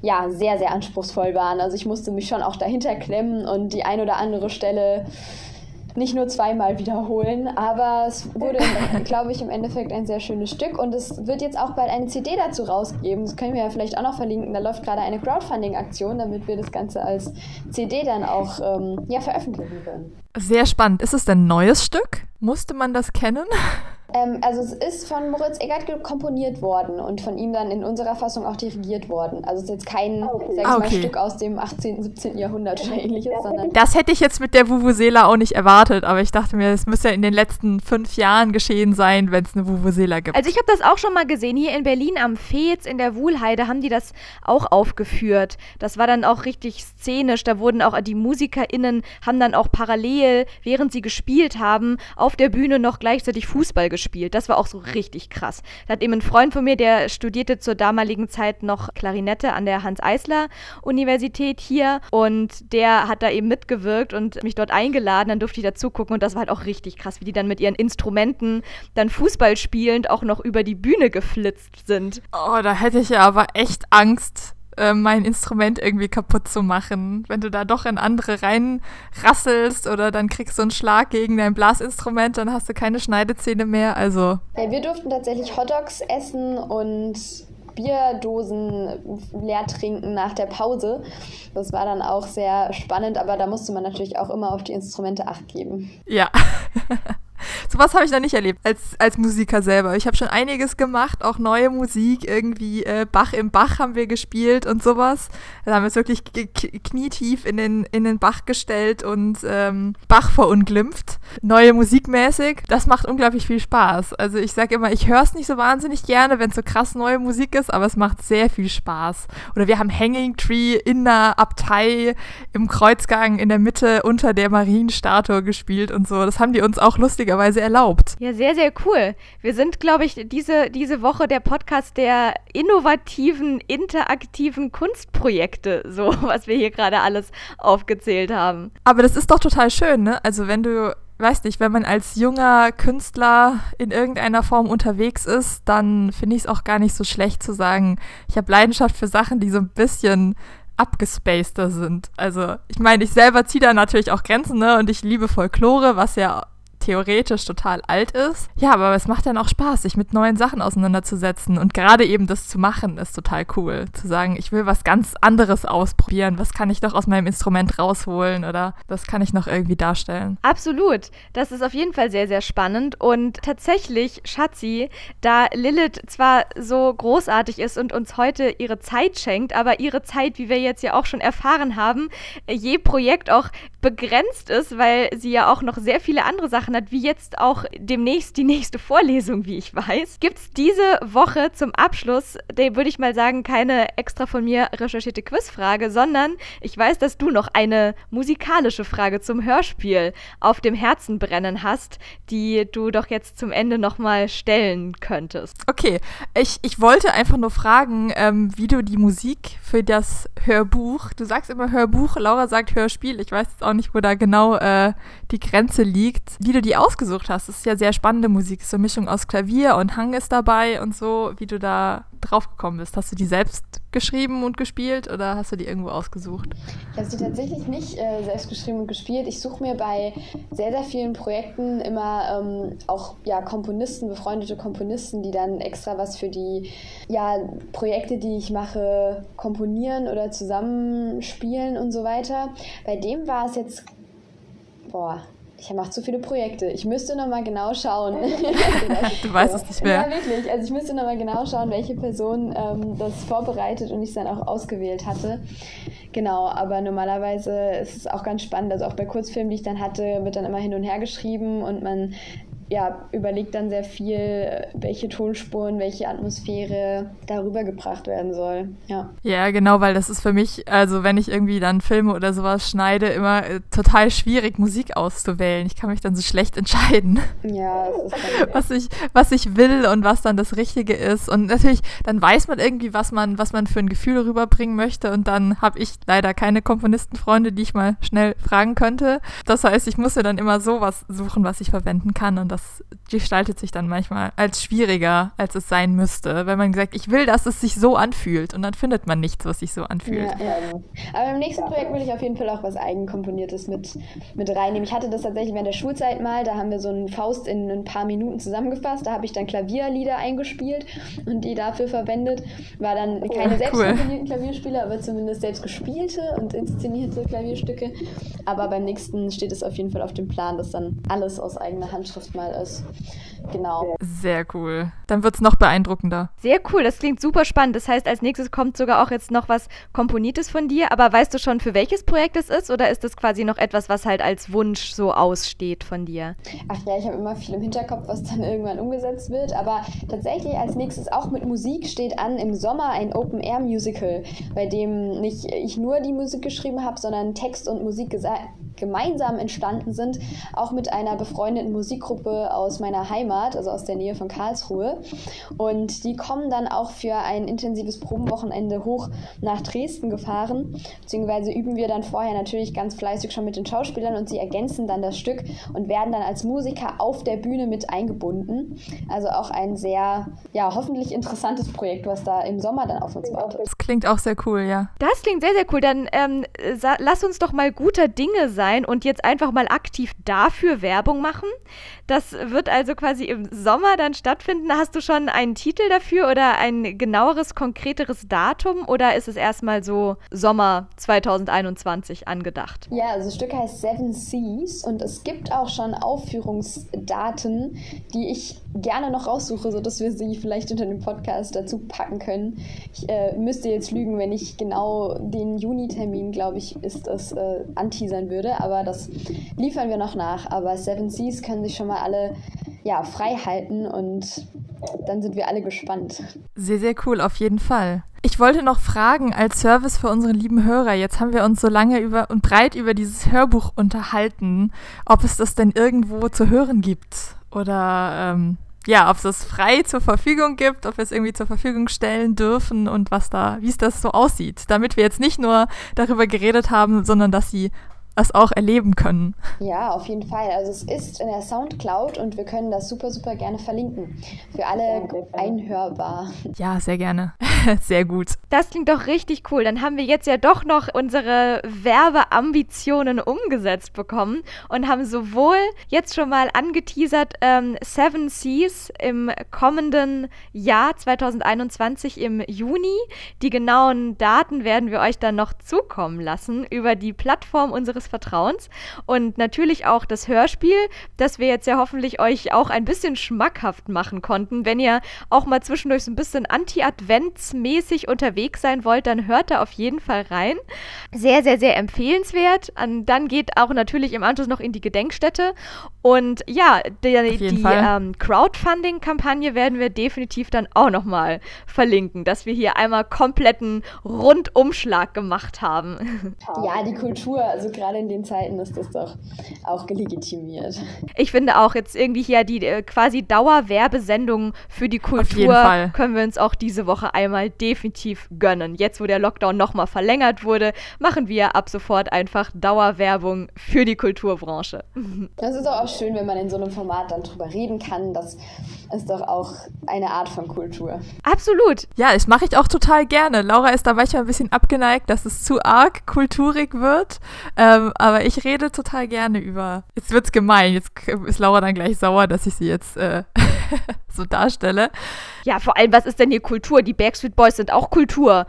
[SPEAKER 3] ja sehr, sehr anspruchsvoll waren. Also ich musste mich schon auch dahinter klemmen und die ein oder andere Stelle nicht nur zweimal wiederholen, aber es wurde, glaube ich, im Endeffekt ein sehr schönes Stück und es wird jetzt auch bald eine CD dazu rausgeben. Das können wir ja vielleicht auch noch verlinken. Da läuft gerade eine Crowdfunding-Aktion, damit wir das Ganze als CD dann auch ähm, ja, veröffentlichen können.
[SPEAKER 1] Sehr spannend. Ist es denn ein neues Stück? Musste man das kennen?
[SPEAKER 3] Ähm, also es ist von Moritz Eggert komponiert worden und von ihm dann in unserer Fassung auch dirigiert worden. Also es ist jetzt kein, ah, okay. sag ich ah, okay. mal, Stück aus dem 18., 17. Jahrhundert oder ähnliches, sondern...
[SPEAKER 1] Das hätte ich jetzt mit der Vuvuzela auch nicht erwartet, aber ich dachte mir, es müsste ja in den letzten fünf Jahren geschehen sein, wenn es eine Vuvuzela gibt.
[SPEAKER 2] Also ich habe das auch schon mal gesehen. Hier in Berlin am Fez in der Wuhlheide haben die das auch aufgeführt. Das war dann auch richtig szenisch. Da wurden auch die MusikerInnen haben dann auch parallel, während sie gespielt haben, auf der Bühne noch gleichzeitig Fußball gespielt gespielt. Das war auch so richtig krass. Da hat eben ein Freund von mir, der studierte zur damaligen Zeit noch Klarinette an der Hans-Eisler-Universität hier und der hat da eben mitgewirkt und mich dort eingeladen. Dann durfte ich da zugucken und das war halt auch richtig krass, wie die dann mit ihren Instrumenten dann Fußball spielend auch noch über die Bühne geflitzt sind.
[SPEAKER 1] Oh, da hätte ich ja aber echt Angst, äh, mein Instrument irgendwie kaputt zu machen. Wenn du da doch in andere reinrasselst oder dann kriegst du einen Schlag gegen dein Blasinstrument, dann hast du keine Schneidezähne mehr. Also.
[SPEAKER 3] Ja, wir durften tatsächlich Hotdogs essen und Bierdosen leer trinken nach der Pause. Das war dann auch sehr spannend, aber da musste man natürlich auch immer auf die Instrumente acht geben.
[SPEAKER 1] Ja. Sowas habe ich noch nicht erlebt als, als Musiker selber. Ich habe schon einiges gemacht, auch neue Musik, irgendwie äh, Bach im Bach haben wir gespielt und sowas. Da haben wir uns wirklich knietief in den, in den Bach gestellt und ähm, Bach verunglimpft. Neue Musik mäßig. Das macht unglaublich viel Spaß. Also ich sage immer, ich höre es nicht so wahnsinnig gerne, wenn es so krass neue Musik ist, aber es macht sehr viel Spaß. Oder wir haben Hanging Tree in einer Abtei im Kreuzgang in der Mitte unter der Marienstatue gespielt und so. Das haben die uns auch lustig lustigerweise erlaubt.
[SPEAKER 2] Ja, sehr, sehr cool. Wir sind, glaube ich, diese, diese Woche der Podcast der innovativen, interaktiven Kunstprojekte, so was wir hier gerade alles aufgezählt haben.
[SPEAKER 1] Aber das ist doch total schön, ne? Also wenn du weiß nicht, wenn man als junger Künstler in irgendeiner Form unterwegs ist, dann finde ich es auch gar nicht so schlecht zu sagen, ich habe Leidenschaft für Sachen, die so ein bisschen abgespaceder sind. Also ich meine, ich selber ziehe da natürlich auch Grenzen, ne? Und ich liebe Folklore, was ja theoretisch total alt ist. Ja, aber es macht dann auch Spaß, sich mit neuen Sachen auseinanderzusetzen. Und gerade eben das zu machen, ist total cool. Zu sagen, ich will was ganz anderes ausprobieren. Was kann ich doch aus meinem Instrument rausholen oder was kann ich noch irgendwie darstellen?
[SPEAKER 2] Absolut. Das ist auf jeden Fall sehr, sehr spannend. Und tatsächlich, Schatzi, da Lilith zwar so großartig ist und uns heute ihre Zeit schenkt, aber ihre Zeit, wie wir jetzt ja auch schon erfahren haben, je Projekt auch begrenzt ist, weil sie ja auch noch sehr viele andere Sachen hat, wie jetzt auch demnächst die nächste Vorlesung, wie ich weiß. Gibt es diese Woche zum Abschluss, würde ich mal sagen, keine extra von mir recherchierte Quizfrage, sondern ich weiß, dass du noch eine musikalische Frage zum Hörspiel auf dem Herzen brennen hast, die du doch jetzt zum Ende nochmal stellen könntest.
[SPEAKER 1] Okay, ich, ich wollte einfach nur fragen, ähm, wie du die Musik für das Hörbuch, du sagst immer Hörbuch, Laura sagt Hörspiel, ich weiß jetzt auch nicht, wo da genau äh, die Grenze liegt, wie du die ausgesucht hast. Das ist ja sehr spannende Musik, so eine Mischung aus Klavier und Hang ist dabei und so, wie du da drauf gekommen bist. Hast du die selbst geschrieben und gespielt oder hast du die irgendwo ausgesucht?
[SPEAKER 3] Ich habe sie tatsächlich nicht äh, selbst geschrieben und gespielt. Ich suche mir bei sehr, sehr vielen Projekten immer ähm, auch ja, Komponisten, befreundete Komponisten, die dann extra was für die ja, Projekte, die ich mache, komponieren oder zusammenspielen und so weiter. Bei dem war es jetzt, boah, ich mache zu viele Projekte. Ich müsste nochmal genau schauen.
[SPEAKER 1] du weißt es nicht mehr.
[SPEAKER 3] Ja, wirklich. Also ich müsste nochmal genau schauen, welche Person ähm, das vorbereitet und ich es dann auch ausgewählt hatte. Genau, aber normalerweise ist es auch ganz spannend. Also auch bei Kurzfilmen, die ich dann hatte, wird dann immer hin und her geschrieben und man ja, überlegt dann sehr viel, welche Tonspuren, welche Atmosphäre darüber gebracht werden soll. Ja.
[SPEAKER 1] ja, genau, weil das ist für mich, also wenn ich irgendwie dann Filme oder sowas schneide, immer äh, total schwierig, Musik auszuwählen. Ich kann mich dann so schlecht entscheiden.
[SPEAKER 3] Ja,
[SPEAKER 1] was ich, was ich will und was dann das Richtige ist. Und natürlich, dann weiß man irgendwie, was man, was man für ein Gefühl rüberbringen möchte. Und dann habe ich leider keine Komponistenfreunde, die ich mal schnell fragen könnte. Das heißt, ich muss mir dann immer sowas suchen, was ich verwenden kann. Und das das gestaltet sich dann manchmal als schwieriger, als es sein müsste, wenn man sagt, ich will, dass es sich so anfühlt und dann findet man nichts, was sich so anfühlt. Ja, ja.
[SPEAKER 3] Aber im nächsten Projekt will ich auf jeden Fall auch was Eigenkomponiertes mit, mit reinnehmen. Ich hatte das tatsächlich während der Schulzeit mal, da haben wir so einen Faust in ein paar Minuten zusammengefasst, da habe ich dann Klavierlieder eingespielt und die dafür verwendet. War dann keine oh, selbst cool. Klavierspiele, aber zumindest selbst gespielte und inszenierte Klavierstücke. Aber beim nächsten steht es auf jeden Fall auf dem Plan, das dann alles aus eigener Handschrift mal ist. Genau.
[SPEAKER 1] Sehr cool. Dann wird es noch beeindruckender.
[SPEAKER 2] Sehr cool, das klingt super spannend. Das heißt, als nächstes kommt sogar auch jetzt noch was Komponiertes von dir. Aber weißt du schon, für welches Projekt es ist? Oder ist das quasi noch etwas, was halt als Wunsch so aussteht von dir?
[SPEAKER 3] Ach ja, ich habe immer viel im Hinterkopf, was dann irgendwann umgesetzt wird. Aber tatsächlich als nächstes auch mit Musik steht an im Sommer ein Open-Air-Musical, bei dem nicht ich nur die Musik geschrieben habe, sondern Text und Musik gemeinsam entstanden sind. Auch mit einer befreundeten Musikgruppe aus meiner Heimat, also aus der Nähe von Karlsruhe. Und die kommen dann auch für ein intensives Probenwochenende hoch nach Dresden gefahren. Beziehungsweise üben wir dann vorher natürlich ganz fleißig schon mit den Schauspielern und sie ergänzen dann das Stück und werden dann als Musiker auf der Bühne mit eingebunden. Also auch ein sehr, ja, hoffentlich interessantes Projekt, was da im Sommer dann auf uns wartet.
[SPEAKER 1] Das klingt auch sehr cool, ja.
[SPEAKER 2] Das klingt sehr, sehr cool. Dann ähm, lass uns doch mal guter Dinge sein und jetzt einfach mal aktiv dafür Werbung machen. Das wird also quasi im Sommer dann stattfinden. Hast du schon einen Titel dafür oder ein genaueres, konkreteres Datum oder ist es erstmal so Sommer 2021 angedacht?
[SPEAKER 3] Ja, also das Stück heißt Seven Seas und es gibt auch schon Aufführungsdaten, die ich gerne noch raussuche, sodass wir sie vielleicht unter dem Podcast dazu packen können. Ich äh, müsste jetzt lügen, wenn ich genau den Juni-Termin, glaube ich, ist das, äh, anteasern würde, aber das liefern wir noch nach. Aber Seven Seas können sich schon mal alle ja, frei halten und dann sind wir alle gespannt.
[SPEAKER 1] Sehr, sehr cool, auf jeden Fall. Ich wollte noch fragen, als Service für unsere lieben Hörer, jetzt haben wir uns so lange über und breit über dieses Hörbuch unterhalten, ob es das denn irgendwo zu hören gibt oder ähm, ja, ob es das frei zur Verfügung gibt, ob wir es irgendwie zur Verfügung stellen dürfen und was da, wie es das so aussieht, damit wir jetzt nicht nur darüber geredet haben, sondern dass sie das auch erleben können.
[SPEAKER 3] Ja, auf jeden Fall. Also es ist in der Soundcloud und wir können das super, super gerne verlinken. Für alle einhörbar.
[SPEAKER 1] Ja, sehr gerne. sehr gut.
[SPEAKER 2] Das klingt doch richtig cool. Dann haben wir jetzt ja doch noch unsere Werbeambitionen umgesetzt bekommen und haben sowohl jetzt schon mal angeteasert ähm, Seven Seas im kommenden Jahr 2021 im Juni. Die genauen Daten werden wir euch dann noch zukommen lassen über die Plattform unseres Vertrauens und natürlich auch das Hörspiel, das wir jetzt ja hoffentlich euch auch ein bisschen schmackhaft machen konnten. Wenn ihr auch mal zwischendurch so ein bisschen anti-adventsmäßig unterwegs sein wollt, dann hört da auf jeden Fall rein. Sehr, sehr, sehr empfehlenswert. Und dann geht auch natürlich im Anschluss noch in die Gedenkstätte. Und ja, die, die ähm, Crowdfunding-Kampagne werden wir definitiv dann auch nochmal verlinken, dass wir hier einmal kompletten Rundumschlag gemacht haben.
[SPEAKER 3] Ja, die Kultur, also gerade in den Zeiten ist das doch auch legitimiert.
[SPEAKER 2] Ich finde auch jetzt irgendwie hier die äh, quasi Dauerwerbesendung für die Kultur können wir uns auch diese Woche einmal definitiv gönnen. Jetzt, wo der Lockdown nochmal verlängert wurde, machen wir ab sofort einfach Dauerwerbung für die Kulturbranche.
[SPEAKER 3] Das ist auch schön, wenn man in so einem Format dann drüber reden kann. Das ist doch auch eine Art von Kultur.
[SPEAKER 2] Absolut.
[SPEAKER 1] Ja, das mache ich auch total gerne. Laura ist da manchmal ein bisschen abgeneigt, dass es zu arg kulturig wird. Ähm, aber ich rede total gerne über. Jetzt wird's gemein. Jetzt ist Laura dann gleich sauer, dass ich sie jetzt äh, so darstelle.
[SPEAKER 2] Ja, vor allem, was ist denn hier Kultur? Die Backstreet Boys sind auch Kultur.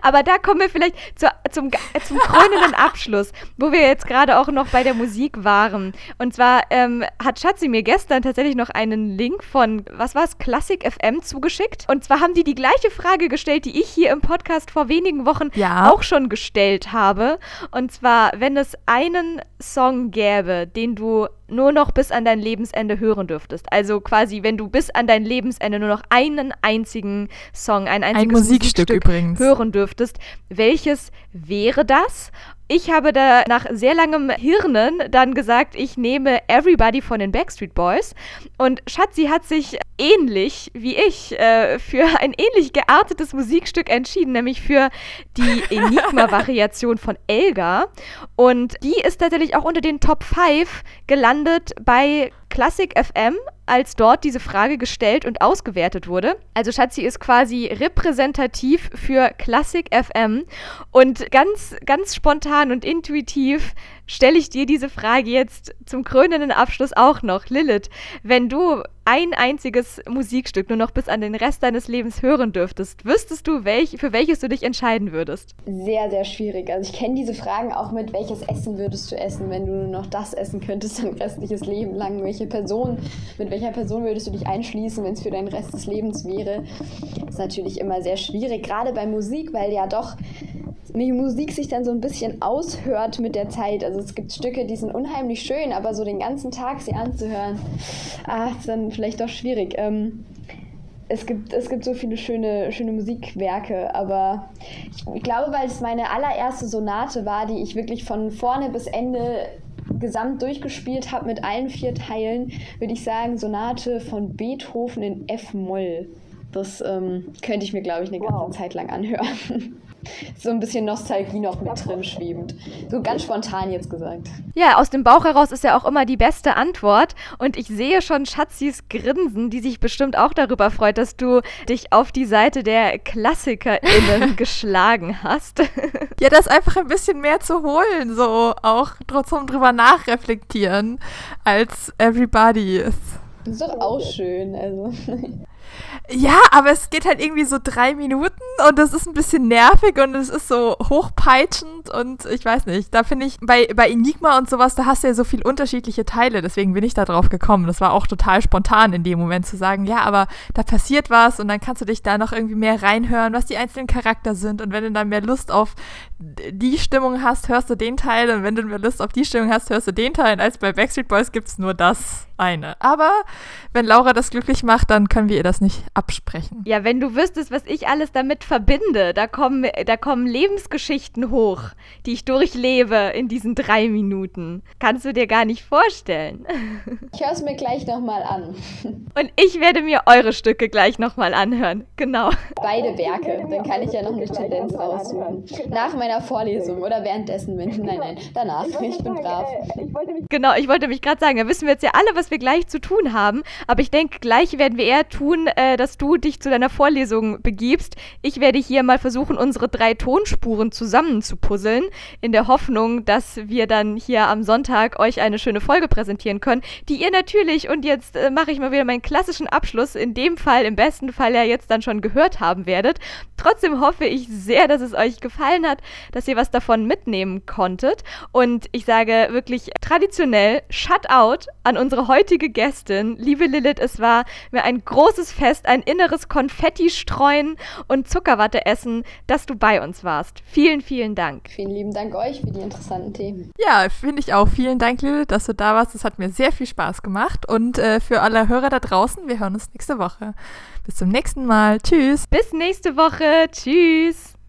[SPEAKER 2] Aber da kommen wir vielleicht zu, zum, zum krönenden Abschluss, wo wir jetzt gerade auch noch bei der Musik waren. Und zwar ähm, hat Schatzi mir gestern tatsächlich noch einen Link von, was war es, Classic FM zugeschickt. Und zwar haben die die gleiche Frage gestellt, die ich hier im Podcast vor wenigen Wochen ja. auch schon gestellt habe. Und zwar, wenn es einen Song gäbe, den du nur noch bis an dein Lebensende hören dürftest. Also quasi, wenn du bis an dein Lebensende nur noch einen einzigen Song, ein einziges
[SPEAKER 1] ein Musikstück, Musikstück
[SPEAKER 2] hören dürftest, welches wäre das? Ich habe da nach sehr langem Hirnen dann gesagt, ich nehme Everybody von den Backstreet Boys. Und Schatzi hat sich ähnlich wie ich äh, für ein ähnlich geartetes Musikstück entschieden, nämlich für die Enigma-Variation von Elga. Und die ist tatsächlich auch unter den Top 5 gelandet bei Classic FM, als dort diese Frage gestellt und ausgewertet wurde. Also Schatzi ist quasi repräsentativ für Classic FM und ganz, ganz spontan und intuitiv stelle ich dir diese Frage jetzt zum krönenden Abschluss auch noch. Lilith, wenn du ein einziges Musikstück nur noch bis an den Rest deines Lebens hören dürftest, wüsstest du, welch, für welches du dich entscheiden würdest?
[SPEAKER 3] Sehr, sehr schwierig. Also ich kenne diese Fragen auch mit, welches Essen würdest du essen, wenn du nur noch das essen könntest dein restliches Leben lang? Welche Person, mit welcher Person würdest du dich einschließen, wenn es für deinen Rest des Lebens wäre? Das ist natürlich immer sehr schwierig, gerade bei Musik, weil ja doch die Musik sich dann so ein bisschen aushört mit der Zeit. Also es gibt Stücke, die sind unheimlich schön, aber so den ganzen Tag sie anzuhören, ah, dann vielleicht doch schwierig. Ähm, es gibt, es gibt so viele schöne, schöne Musikwerke, aber ich glaube, weil es meine allererste Sonate war, die ich wirklich von vorne bis Ende gesamt durchgespielt habe mit allen vier Teilen, würde ich sagen, Sonate von Beethoven in F-Moll. Das ähm, könnte ich mir, glaube ich, eine ganze wow. Zeit lang anhören. so ein bisschen Nostalgie noch mit drin schwebend. So ganz spontan jetzt gesagt.
[SPEAKER 2] Ja, aus dem Bauch heraus ist ja auch immer die beste Antwort. Und ich sehe schon Schatzis Grinsen, die sich bestimmt auch darüber freut, dass du dich auf die Seite der KlassikerInnen geschlagen hast.
[SPEAKER 1] ja, das ist einfach ein bisschen mehr zu holen, so auch trotzdem drüber nachreflektieren, als Everybody ist.
[SPEAKER 3] Das ist doch auch schön, also.
[SPEAKER 1] Ja, aber es geht halt irgendwie so drei Minuten und das ist ein bisschen nervig und es ist so hochpeitschend und ich weiß nicht. Da finde ich, bei, bei Enigma und sowas, da hast du ja so viel unterschiedliche Teile, deswegen bin ich da drauf gekommen. Das war auch total spontan in dem Moment zu sagen, ja, aber da passiert was und dann kannst du dich da noch irgendwie mehr reinhören, was die einzelnen Charakter sind und wenn du dann mehr Lust auf die Stimmung hast, hörst du den Teil und wenn du mehr Lust auf die Stimmung hast, hörst du den Teil. Und als bei Backstreet Boys gibt es nur das eine. Aber wenn Laura das glücklich macht, dann können wir ihr das das nicht absprechen.
[SPEAKER 2] Ja, wenn du wüsstest, was ich alles damit verbinde, da kommen, da kommen Lebensgeschichten hoch, die ich durchlebe in diesen drei Minuten. Kannst du dir gar nicht vorstellen.
[SPEAKER 3] Ich höre es mir gleich nochmal an.
[SPEAKER 2] Und ich werde mir eure Stücke gleich nochmal anhören. Genau.
[SPEAKER 3] Beide Werke, dann kann ich ja noch eine Tendenz raussuchen. Nach meiner Vorlesung oder währenddessen, wenn. Nein, nein, danach. Ich bin brav.
[SPEAKER 2] Genau, ich wollte mich gerade sagen, da wissen wir jetzt ja alle, was wir gleich zu tun haben. Aber ich denke, gleich werden wir eher tun, äh, dass du dich zu deiner Vorlesung begibst. Ich werde hier mal versuchen, unsere drei Tonspuren zusammen zu puzzeln, in der Hoffnung, dass wir dann hier am Sonntag euch eine schöne Folge präsentieren können, die ihr natürlich, und jetzt äh, mache ich mal wieder meinen klassischen Abschluss, in dem Fall, im besten Fall ja jetzt dann schon gehört haben werdet. Trotzdem hoffe ich sehr, dass es euch gefallen hat, dass ihr was davon mitnehmen konntet. Und ich sage wirklich traditionell Shutout an unsere heutige Gästin. Liebe Lilith, es war mir ein großes Fest, ein inneres Konfetti streuen und Zuckerwatte essen, dass du bei uns warst. Vielen, vielen Dank.
[SPEAKER 3] Vielen lieben Dank euch für die interessanten Themen.
[SPEAKER 1] Ja, finde ich auch. Vielen Dank, Lilith, dass du da warst. Es hat mir sehr viel Spaß gemacht. Und äh, für alle Hörer da draußen, wir hören uns nächste Woche. Bis zum nächsten Mal. Tschüss.
[SPEAKER 2] Bis nächste Woche. Tschüss.